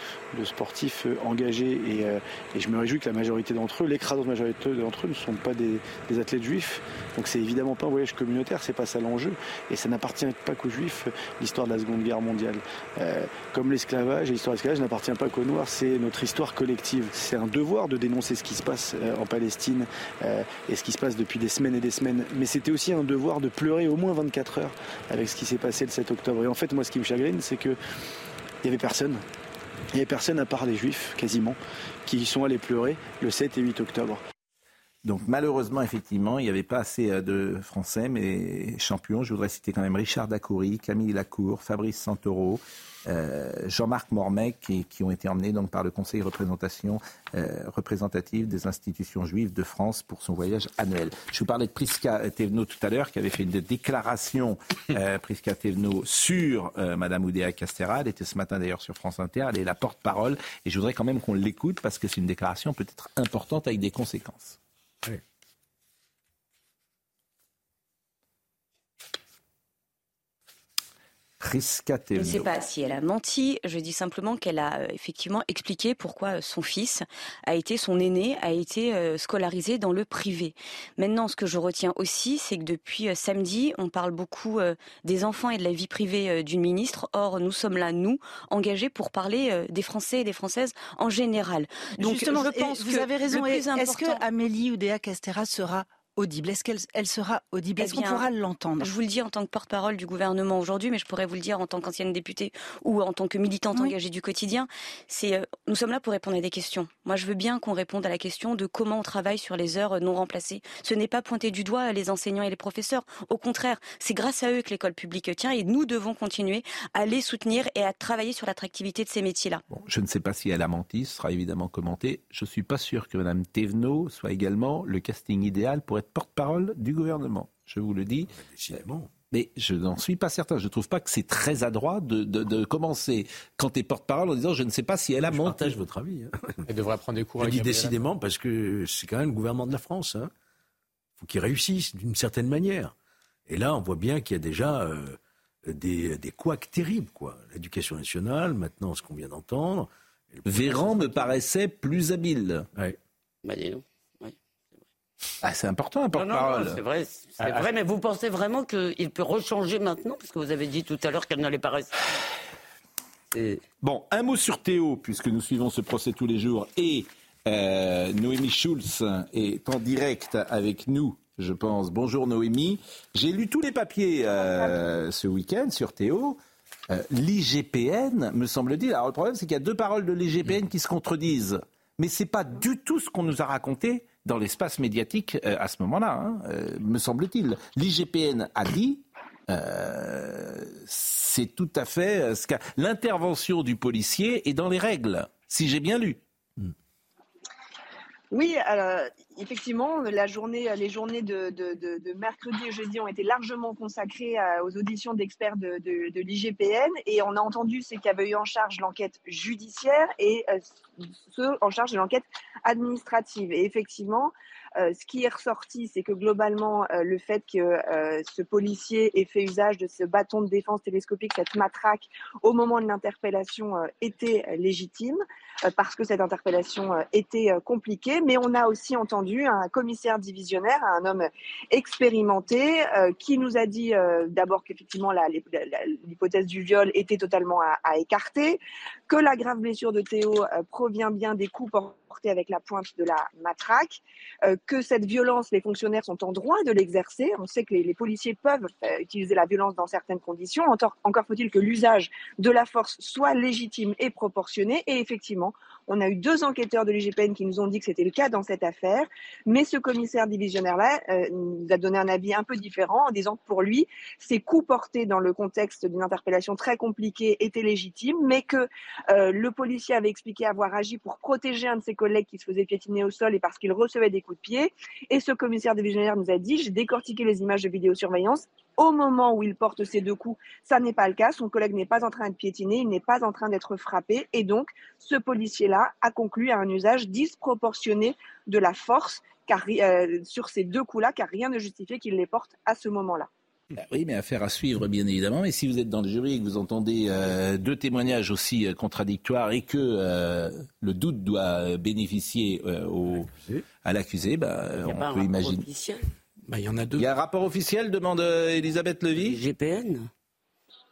sportifs euh, engagés. Euh, et, je me réjouis que la majorité d'entre eux, l'écrasante majorité d'entre eux, ne sont pas des, athlètes juifs. Donc c'est évidemment pas un voyage communautaire, c'est pas ça l'enjeu. Et ça n'appartient pas qu'aux juifs, l'histoire de la Seconde Guerre mondiale. Euh, comme l'esclavage, et l'histoire de l'esclavage n'appartient pas qu'aux noirs, c'est notre histoire collective. C'est un devoir de dénoncer ce qui se passe en Palestine et ce qui se passe depuis des semaines et des semaines. Mais c'était aussi un devoir de pleurer au moins 24 heures avec ce qui s'est passé le 7 octobre. Et en fait, moi, ce qui me c'est qu'il n'y avait personne. Il n'y avait personne à part les juifs, quasiment, qui sont allés pleurer le 7 et 8 octobre. Donc malheureusement, effectivement, il n'y avait pas assez euh, de Français, mais champions. Je voudrais citer quand même Richard Dacoury, Camille Lacour, Fabrice Santoro, euh, Jean-Marc Mormec, qui, qui, ont été emmenés donc par le Conseil représentation, euh, des institutions juives de France pour son voyage annuel. Je vous parlais de Priska Thévenot tout à l'heure, qui avait fait une déclaration, euh, sur euh, Madame Oudéa Castéra. Elle était ce matin d'ailleurs sur France Inter. Elle est la porte-parole. Et je voudrais quand même qu'on l'écoute parce que c'est une déclaration peut-être importante avec des conséquences. Oui. Je ne sais pas si elle a menti, je dis simplement qu'elle a euh, effectivement expliqué pourquoi euh, son fils a été, son aîné, a été euh, scolarisé dans le privé. Maintenant, ce que je retiens aussi, c'est que depuis samedi, on parle beaucoup des enfants et de la vie privée d'une ministre. Or, nous sommes là, nous, engagés pour parler des Français et des Françaises en général. Donc, Justement, je pense vous avez raison. Est-ce que Amélie Oudéa Castera sera audible Est-ce qu'elle elle sera audible? Est-ce qu'on pourra l'entendre? Je vous le dis en tant que porte-parole du gouvernement aujourd'hui, mais je pourrais vous le dire en tant qu'ancienne députée ou en tant que militante engagée du quotidien. C'est euh, nous sommes là pour répondre à des questions. Moi, je veux bien qu'on réponde à la question de comment on travaille sur les heures non remplacées. Ce n'est pas pointer du doigt les enseignants et les professeurs. Au contraire, c'est grâce à eux que l'école publique tient et nous devons continuer à les soutenir et à travailler sur l'attractivité de ces métiers-là. je ne sais pas si elle a menti, ce sera évidemment commenté. Je suis pas sûr que Mme Thévenot soit également le casting idéal pour être porte-parole du gouvernement. Je vous le dis. Mais je n'en suis pas certain. Je ne trouve pas que c'est très adroit de, commencer quand tu es porte-parole en disant je ne sais pas si elle a menti. Je partage votre avis. Hein. Elle devrait prendre des cours. Je dis décidément parce que c'est quand même le gouvernement de la France. Il hein. faut qu'il réussisse d'une certaine manière. Et là, on voit bien qu'il y a déjà euh, des, des couacs terribles. quoi. L'éducation nationale, maintenant ce qu'on vient d'entendre. Véran me paraissait plus habile. Ouais. Bah, ah, c'est important, un porte-parole. C'est vrai, c'est ah, vrai, mais vous pensez vraiment qu'il peut rechanger maintenant Parce que vous avez dit tout à l'heure qu'elle n'allait pas rester? Bon, un mot sur Théo, puisque nous suivons ce procès tous les jours. Et euh, Noémie Schulz est en direct avec nous, je pense. Bonjour Noémie. J'ai lu tous les papiers euh, ce week-end sur Théo. Euh, L'IGPN, me semble-t-il. Alors le problème, c'est qu'il y a deux paroles de l'IGPN qui se contredisent. Mais ce n'est pas du tout ce qu'on nous a raconté dans l'espace médiatique euh, à ce moment-là, hein, euh, me semble-t-il. L'IGPN a dit, euh, c'est tout à fait ce l'intervention du policier est dans les règles, si j'ai bien lu. Oui, alors, effectivement, les journées de, mercredi et jeudi ont été largement consacrées aux auditions d'experts de, l'IGPN et on a entendu ceux qui avaient eu en charge l'enquête judiciaire et ceux en charge de l'enquête administrative. Et effectivement, euh, ce qui est ressorti, c'est que globalement, euh, le fait que euh, ce policier ait fait usage de ce bâton de défense télescopique, cette matraque, au moment de l'interpellation, était légitime, parce que cette interpellation était compliquée. Mais on a aussi entendu un commissaire divisionnaire, un homme expérimenté, qui nous a dit d'abord qu'effectivement l'hypothèse du viol était totalement à, écarter, que la grave blessure de Théo provient bien des coups portés avec la pointe de la matraque, euh, que cette violence, les fonctionnaires sont en droit de l'exercer. On sait que les, policiers peuvent euh, utiliser la violence dans certaines conditions. Encore faut-il que l'usage de la force soit légitime et proportionné. Et effectivement, on a eu deux enquêteurs de l'IGPN qui nous ont dit que c'était le cas dans cette affaire, mais ce commissaire divisionnaire-là euh, nous a donné un avis un peu différent en disant que pour lui, ces coups portés dans le contexte d'une interpellation très compliquée étaient légitimes, mais que euh, le policier avait expliqué avoir agi pour protéger un de ses collègues qui se faisait piétiner au sol et parce qu'il recevait des coups de pied. Et ce commissaire divisionnaire nous a dit, j'ai décortiqué les images de vidéosurveillance au moment où il porte ces deux coups, ça n'est pas le cas. Son collègue n'est pas en train de piétiner, il n'est pas en train d'être frappé. Et donc, ce policier-là a conclu à un usage disproportionné de la force car, euh, sur ces deux coups-là, car rien ne justifiait qu'il les porte à ce moment-là. Bah oui, mais affaire à suivre, bien évidemment. Et si vous êtes dans le jury et que vous entendez euh, deux témoignages aussi euh, contradictoires et que le doute doit bénéficier au, à l'accusé, bah, on peut imaginer. Bah, il y en a deux. Il y a un rapport officiel, demande euh, Elisabeth Levy GPN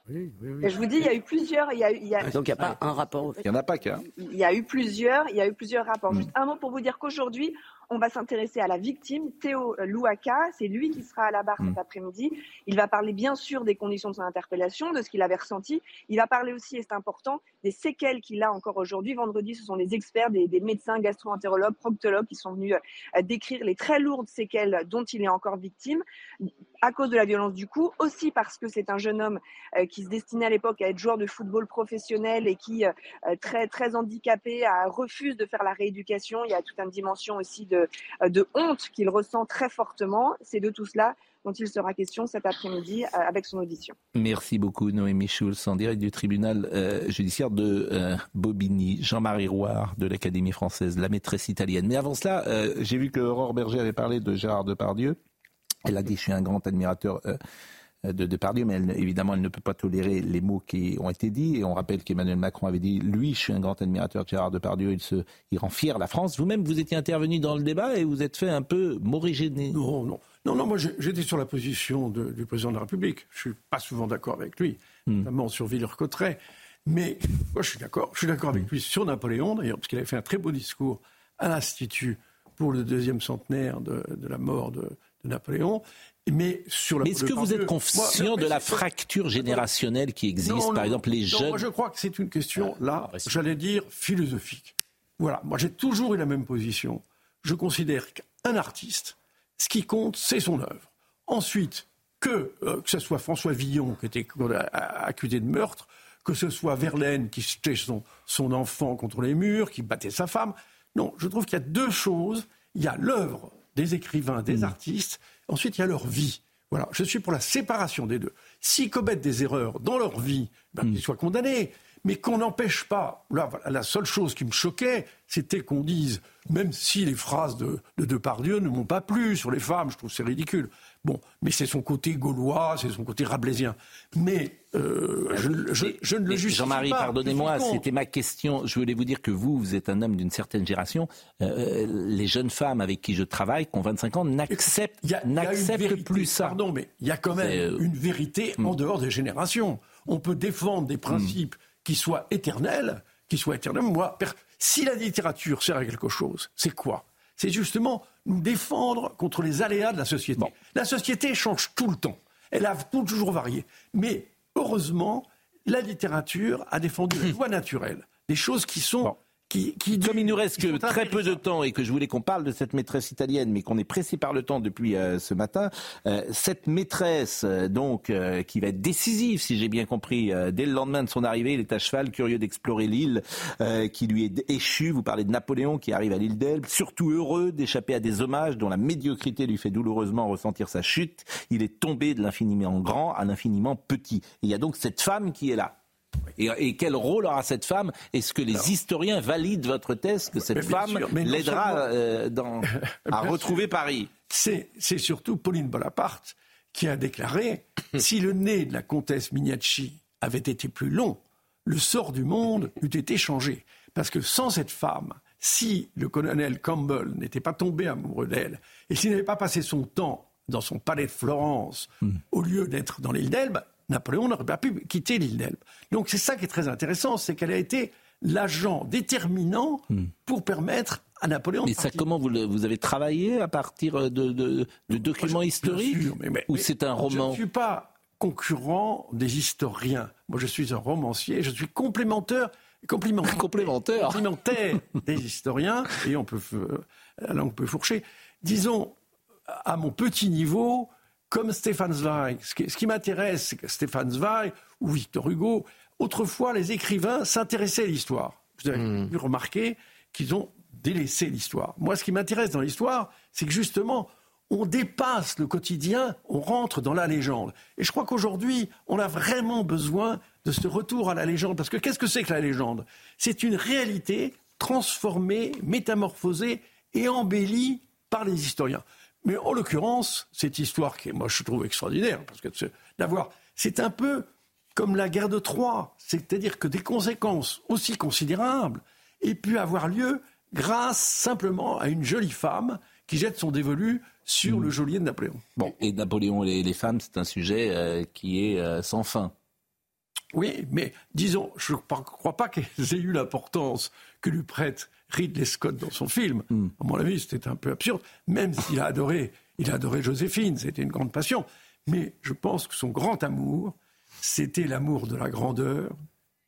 oui, oui, Je vous dis, il y a eu plusieurs. Il y a, il y a... Donc il n'y a pas un rapport. Il n'y en a pas qu'un. Il y a eu plusieurs. Il y a eu plusieurs rapports. Hmm. Juste un mot pour vous dire qu'aujourd'hui, on va s'intéresser à la victime, Théo Louaka. C'est lui qui sera à la barre cet mm. après-midi. Il va parler bien sûr des conditions de son interpellation, de ce qu'il avait ressenti. Il va parler aussi, et c'est important, des séquelles qu'il a encore aujourd'hui. Vendredi, ce sont des experts, des, médecins, gastro-entérologues, proctologues qui sont venus euh, décrire les très lourdes séquelles dont il est encore victime à cause de la violence du coup, aussi parce que c'est un jeune homme euh, qui se destinait à l'époque à être joueur de football professionnel et qui, euh, très, très handicapé, refuse de faire la rééducation. Il y a toute une dimension aussi de euh, honte qu'il ressent très fortement. C'est de tout cela dont il sera question cet après-midi euh, avec son audition. Merci beaucoup Noémie Schulz en direct du tribunal euh, judiciaire de Bobigny, Jean-Marie Rouard de l'Académie française, la maîtresse italienne. Mais avant cela, j'ai vu que Aurore Berger avait parlé de Gérard Depardieu. Elle a dit je suis un grand admirateur euh, de Depardieu, mais évidemment, elle ne peut pas tolérer les mots qui ont été dits. Et on rappelle qu'Emmanuel Macron avait dit, lui, je suis un grand admirateur de Gérard Depardieu, il, se, il rend fier la France. Vous-même, vous étiez intervenu dans le débat et vous êtes fait un peu morigéné. Non, non. Non, non, moi j'étais sur la position du président de la République. Je suis pas souvent d'accord avec lui, hmm. notamment sur Villers-Cotterêts. Mais moi je suis d'accord. Je suis d'accord avec lui sur Napoléon, d'ailleurs, parce qu'il avait fait un très beau discours à l'Institut pour le deuxième centenaire de, la mort de, de Napoléon. Mais sur est-ce que vous êtes conscient de la fracture générationnelle qui existe, par exemple les jeunes Moi, je crois que c'est une question là, j'allais dire philosophique. Voilà, moi j'ai toujours eu la même position. Je considère qu'un artiste, ce qui compte, c'est son œuvre. Ensuite, que euh, que ce soit François Villon qui était accusé de meurtre, que ce soit Verlaine qui jetait son, son enfant contre les murs, qui battait sa femme. Non, je trouve qu'il y a deux choses. Il y a l'œuvre des écrivains, des mmh. artistes, Ensuite, il y a leur vie. Voilà, je suis pour la séparation des deux. S'ils commettent des erreurs dans leur vie, ben, hmm. qu'ils soient condamnés. Mais qu'on n'empêche pas. Là, la seule chose qui me choquait, c'était qu'on dise, même si les phrases de, de Depardieu ne m'ont pas plu sur les femmes, je trouve c'est ridicule. Bon, mais c'est son côté gaulois, c'est son côté rabelaisien. Mais euh, je, ne le justifie Jean-Marie, pardonnez-moi, c'était ma question. Je voulais vous dire que vous, vous êtes un homme d'une certaine génération. Euh, les jeunes femmes avec qui je travaille, qui ont 25 ans, n'acceptent, plus ça. Pardon, mais il y a quand même euh, une vérité en hmm. dehors des générations. On peut défendre des principes qui soient éternels, qui soient éternels. Moi, si la littérature sert à quelque chose, c'est quoi? C'est justement nous défendre contre les aléas de la société. La société change tout le temps. Elle a toujours varié. Mais heureusement, la littérature a défendu les lois naturelles, des choses qui sont qui, Comme il nous reste que très peu de temps et que je voulais qu'on parle de cette maîtresse italienne, mais qu'on est pressé par le temps depuis euh, ce matin, euh, cette maîtresse euh, donc qui va être décisive, si j'ai bien compris, dès le lendemain de son arrivée, il est à cheval, curieux d'explorer l'île qui lui est échue. Vous parlez de Napoléon qui arrive à l'île d'Elbe, surtout heureux d'échapper à des hommages dont la médiocrité lui fait douloureusement ressentir sa chute. Il est tombé de l'infiniment grand à l'infiniment petit. Et il y a donc cette femme qui est là. Et, quel rôle aura cette femme? Est-ce que les historiens valident votre thèse que cette femme l'aidera euh, à retrouver Paris? C'est surtout Pauline Bonaparte qui a déclaré si le nez de la comtesse Mignacci avait été plus long, le sort du monde eût été changé. Parce que sans cette femme, si le colonel Campbell n'était pas tombé amoureux d'elle, et s'il n'avait pas passé son temps dans son palais de Florence, hmm. au lieu d'être dans l'île d'Elbe, Napoléon n'aurait pas pu quitter l'île d'Elbe. Donc c'est ça qui est très intéressant, c'est qu'elle a été l'agent déterminant hmm. pour permettre à Napoléon. Mais ça, comment vous, vous avez travaillé à partir de, de, documents historiques Ou c'est un roman Je ne suis pas concurrent des historiens. Moi, je suis un romancier, je suis complémentaire complémentaire, complémentaire. complémentaire des historiens, et on peut, la langue peut fourcher. Disons, à mon petit niveau, comme Stéphane Zweig. Ce qui, m'intéresse, c'est que Stéphane Zweig ou Victor Hugo, autrefois, les écrivains s'intéressaient à l'histoire. Vous avez hmm. remarqué qu'ils ont délaissé l'histoire. Moi, ce qui m'intéresse dans l'histoire, c'est que justement, on dépasse le quotidien, on rentre dans la légende. Et je crois qu'aujourd'hui, on a vraiment besoin de ce retour à la légende. Parce que qu'est-ce que c'est que la légende? C'est une réalité transformée, métamorphosée et embellie par les historiens. Mais en l'occurrence, cette histoire qui, moi, je trouve extraordinaire, parce que d'avoir, c'est un peu comme la guerre de Troie, c'est-à-dire que des conséquences aussi considérables aient pu avoir lieu grâce simplement à une jolie femme qui jette son dévolu sur le geôlier de Napoléon. Bon, et Napoléon et les femmes, c'est un sujet euh, qui est euh, sans fin. Oui, mais disons, je ne crois pas qu'elles aient eu l'importance que lui prête Ridley Scott dans son film. Hmm. À mon avis, c'était un peu absurde, même s'il a adoré, il a adoré Joséphine, c'était une grande passion. Mais je pense que son grand amour, c'était l'amour de la grandeur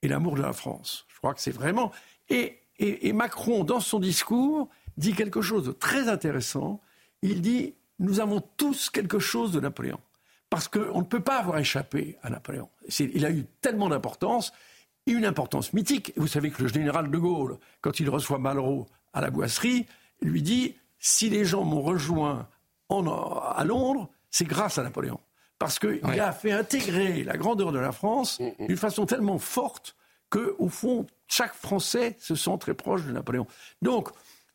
et l'amour de la France. Je crois que c'est vraiment. Et, et, Macron, dans son discours, dit quelque chose de très intéressant. Il dit Nous avons tous quelque chose de Napoléon. Parce qu'on ne peut pas avoir échappé à Napoléon. Il a eu tellement d'importance une importance mythique. Vous savez que le général de Gaulle, quand il reçoit Malraux à la boisserie, lui dit si les gens m'ont rejoint à Londres, c'est grâce à Napoléon. Parce qu'il a fait intégrer la grandeur de la France mm, mm. d'une façon tellement forte que, au fond, chaque Français se sent très proche de Napoléon. Donc,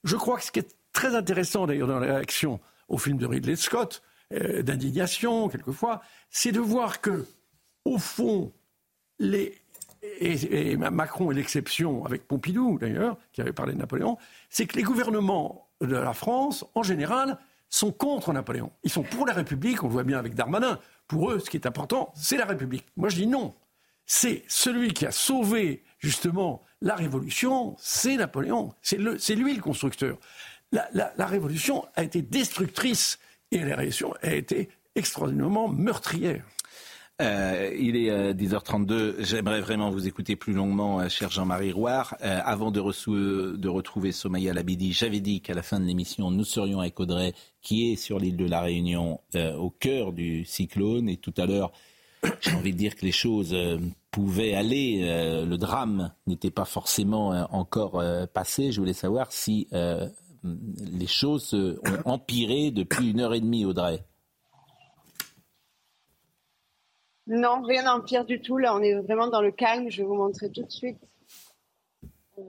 je crois que ce qui est très intéressant d'ailleurs dans la réaction au film de Ridley Scott, euh, d'indignation quelquefois, c'est de voir que, au fond, les, et, Macron est l'exception, avec Pompidou d'ailleurs, qui avait parlé de Napoléon, c'est que les gouvernements de la France, en général, sont contre Napoléon. Ils sont pour la République, on le voit bien avec Darmanin. Pour eux, ce qui est important, c'est la République. Moi, je dis non. C'est celui qui a sauvé justement la Révolution, c'est Napoléon. C'est lui le constructeur. La, la, Révolution a été destructrice et la Révolution a été extraordinairement meurtrière. Euh, il est 10h32. Euh, J'aimerais vraiment vous écouter plus longuement, euh, cher Jean-Marie Rouard. avant de, de, retrouver Somaya Labidi, j'avais dit qu'à la fin de l'émission, nous serions avec Audrey, qui est sur l'île de la Réunion, au cœur du cyclone. Et tout à l'heure, j'ai envie de dire que les choses pouvaient aller. le drame n'était pas forcément encore passé. Je voulais savoir si les choses ont empiré depuis une heure et demie, Audrey. Non, rien d'empire du tout. Là, on est vraiment dans le calme. Je vais vous montrer tout de suite. Euh.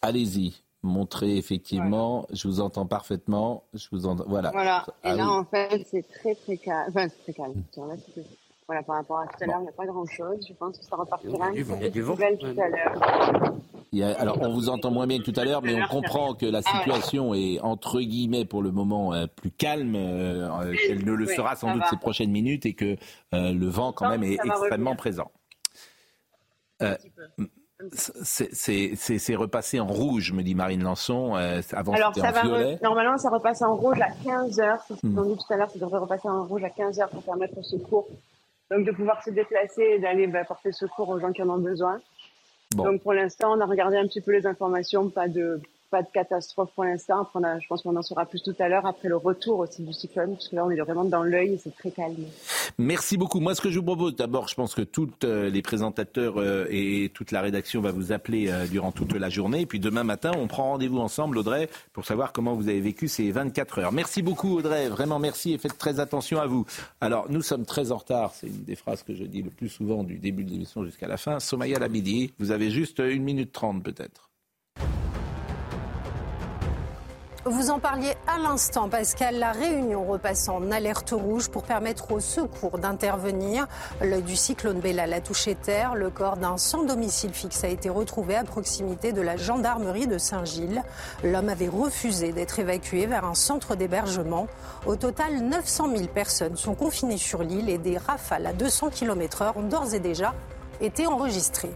Allez-y, montrez effectivement. Je vous entends parfaitement. Je vous entends. Voilà. Voilà. Et ah là, en fait, c'est très très calme. Enfin, c'est très calme. Voilà, par rapport à tout à l'heure, il n'y a pas grand-chose. Je pense que ça repartira il y a du vent. tout à l'heure alors, on vous entend moins bien que tout à l'heure, mais on comprend que la ah situation est, entre guillemets, pour le moment, euh, plus calme euh, euh, qu'elle ne le sera sans doute ces prochaines minutes et que le vent, quand même, est extrêmement présent. c'est repassé en rouge, me dit Marine Lançon. avant, Alors, ça va normalement, ça repasse en rouge à 15 heures. C'est ce qu'on dit tout à l'heure, ça devrait repasser en rouge à 15 heures pour permettre au secours donc de pouvoir se déplacer et d'aller bah, porter secours aux gens qui en ont besoin. Donc pour l'instant, on a regardé un petit peu les informations, pas de pas de catastrophe pour l'instant. je pense qu'on en saura plus tout à l'heure après le retour aussi du cyclone, parce que là, on est vraiment dans l'œil et c'est très calme. Merci beaucoup. Moi, ce que je vous propose, d'abord, je pense que tous euh, les présentateurs euh, et toute la rédaction va vous appeler euh, durant toute la journée. Et puis demain matin, on prend rendez-vous ensemble, Audrey, pour savoir comment vous avez vécu ces 24 heures. Merci beaucoup, Audrey. Vraiment merci et faites très attention à vous. Alors, nous sommes très en retard. C'est une des phrases que je dis le plus souvent du début de l'émission jusqu'à la fin. Somaya Labidi, vous avez juste une minute trente peut-être. Vous en parliez à l'instant, Pascal. La Réunion repasse en alerte rouge pour permettre aux secours d'intervenir. L'œil du cyclone Bella l'a touché terre. Le corps d'un sans domicile fixe a été retrouvé à proximité de la gendarmerie de Saint-Gilles. L'homme avait refusé d'être évacué vers un centre d'hébergement. Au total, 900 000 personnes sont confinées sur l'île et des rafales à 200 km/h ont d'ores et déjà été enregistrées.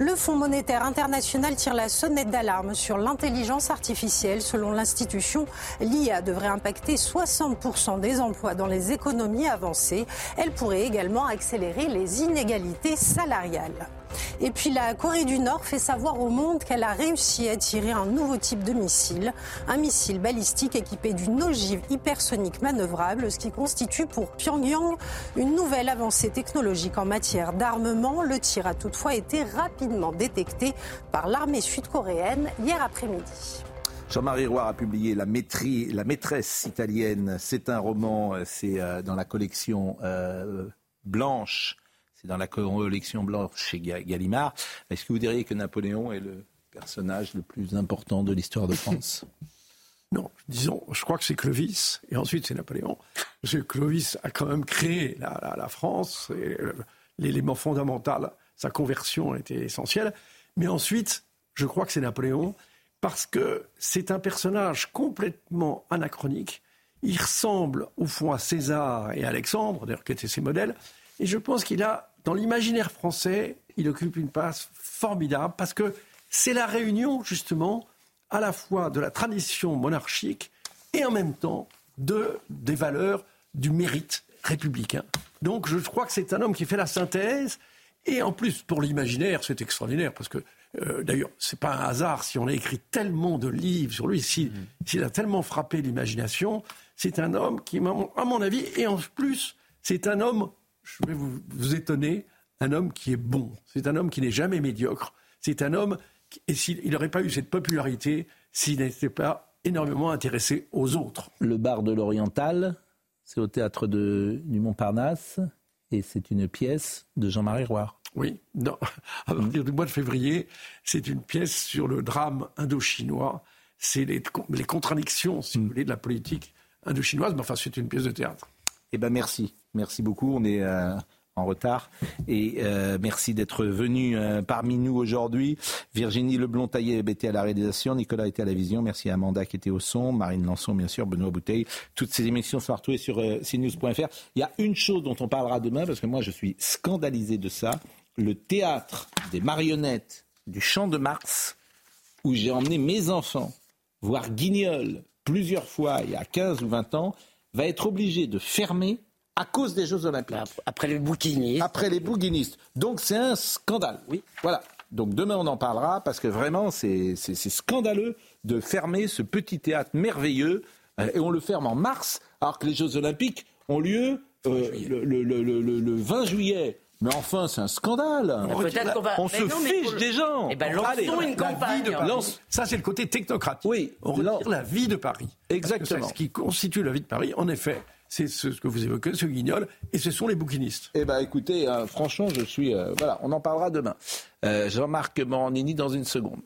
Le Fonds monétaire international tire la sonnette d'alarme sur l'intelligence artificielle. Selon l'institution, l'IA devrait impacter 60% des emplois dans les économies avancées. Elle pourrait également accélérer les inégalités salariales. Et puis la Corée du Nord fait savoir au monde qu'elle a réussi à tirer un nouveau type de missile, un missile balistique équipé d'une ogive hypersonique manœuvrable, ce qui constitue pour Pyongyang une nouvelle avancée technologique en matière d'armement. Le tir a toutefois été rapidement détecté par l'armée sud-coréenne hier après-midi. Jean-Marie Roy a publié la, maîtresse italienne. C'est un roman, euh, c'est euh, dans la collection euh, Blanche c'est dans la collection blanche chez Gallimard. Est-ce que vous diriez que Napoléon est le personnage le plus important de l'histoire de France? Non, disons, je crois que c'est Clovis, et ensuite c'est Napoléon. Parce Clovis a quand même créé la, France, l'élément fondamental, sa conversion était essentielle. Mais ensuite, je crois que c'est Napoléon, parce que c'est un personnage complètement anachronique. Il ressemble au fond à César et Alexandre, d'ailleurs qui étaient ses modèles, et je pense qu'il a, dans l'imaginaire français, il occupe une place formidable parce que c'est la réunion, justement, à la fois de la tradition monarchique et en même temps de, des valeurs du mérite républicain. Donc je crois que c'est un homme qui fait la synthèse. Et en plus, pour l'imaginaire, c'est extraordinaire parce que euh, d'ailleurs, c'est pas un hasard si on a écrit tellement de livres sur lui, s'il si, a tellement frappé l'imagination. C'est un homme qui, à mon avis, et en plus, c'est un homme je vais vous, étonner, un homme qui est bon. C'est un homme qui n'est jamais médiocre. C'est un homme, qui, et s'il n'aurait pas eu cette popularité s'il n'était pas énormément intéressé aux autres. Le bar de l'Oriental, c'est au théâtre de, du Montparnasse, et c'est une pièce de Jean-Marie Roy. Oui, non. à partir du mois de février, c'est une pièce sur le drame indochinois. C'est les, les, contradictions, si vous voulez, de la politique indochinoise, mais enfin, c'est une pièce de théâtre. Eh bien, merci. Merci beaucoup. On est euh, en retard. Et euh, merci d'être venu euh, parmi nous aujourd'hui. Virginie Leblond-Taillé était à la réalisation, Nicolas était à la vision. Merci à Amanda qui était au son, Marine Lançon bien sûr, Benoît Bouteille. Toutes ces émissions sont retrouvées sur cnews.fr. Il y a une chose dont on parlera demain parce que moi je suis scandalisé de ça. Le théâtre des marionnettes du Champ de Mars où j'ai emmené mes enfants voir Guignol plusieurs fois il y a 15 ou 20 ans va être obligé de fermer à cause des Jeux Olympiques. Après les bouquinistes. Après les bouquinistes. Donc c'est un scandale. Oui. Voilà. Donc demain on en parlera parce que vraiment c'est scandaleux de fermer ce petit théâtre merveilleux euh, et on le ferme en mars alors que les Jeux Olympiques ont lieu euh, le, le, le, le 20 juillet. Mais enfin, c'est un scandale. On, se fiche des gens. Eh ben, lançons une campagne. Ça, c'est le côté technocratique. Oui. On retire la vie de Paris. Exactement. Ce qui constitue la vie de Paris, en effet, c'est ce que vous évoquez, ce guignol, et ce sont les bouquinistes. Eh bien, écoutez, euh, franchement, je suis. Euh, voilà, on en parlera demain. Euh, Jean-Marc Morandini dans une seconde.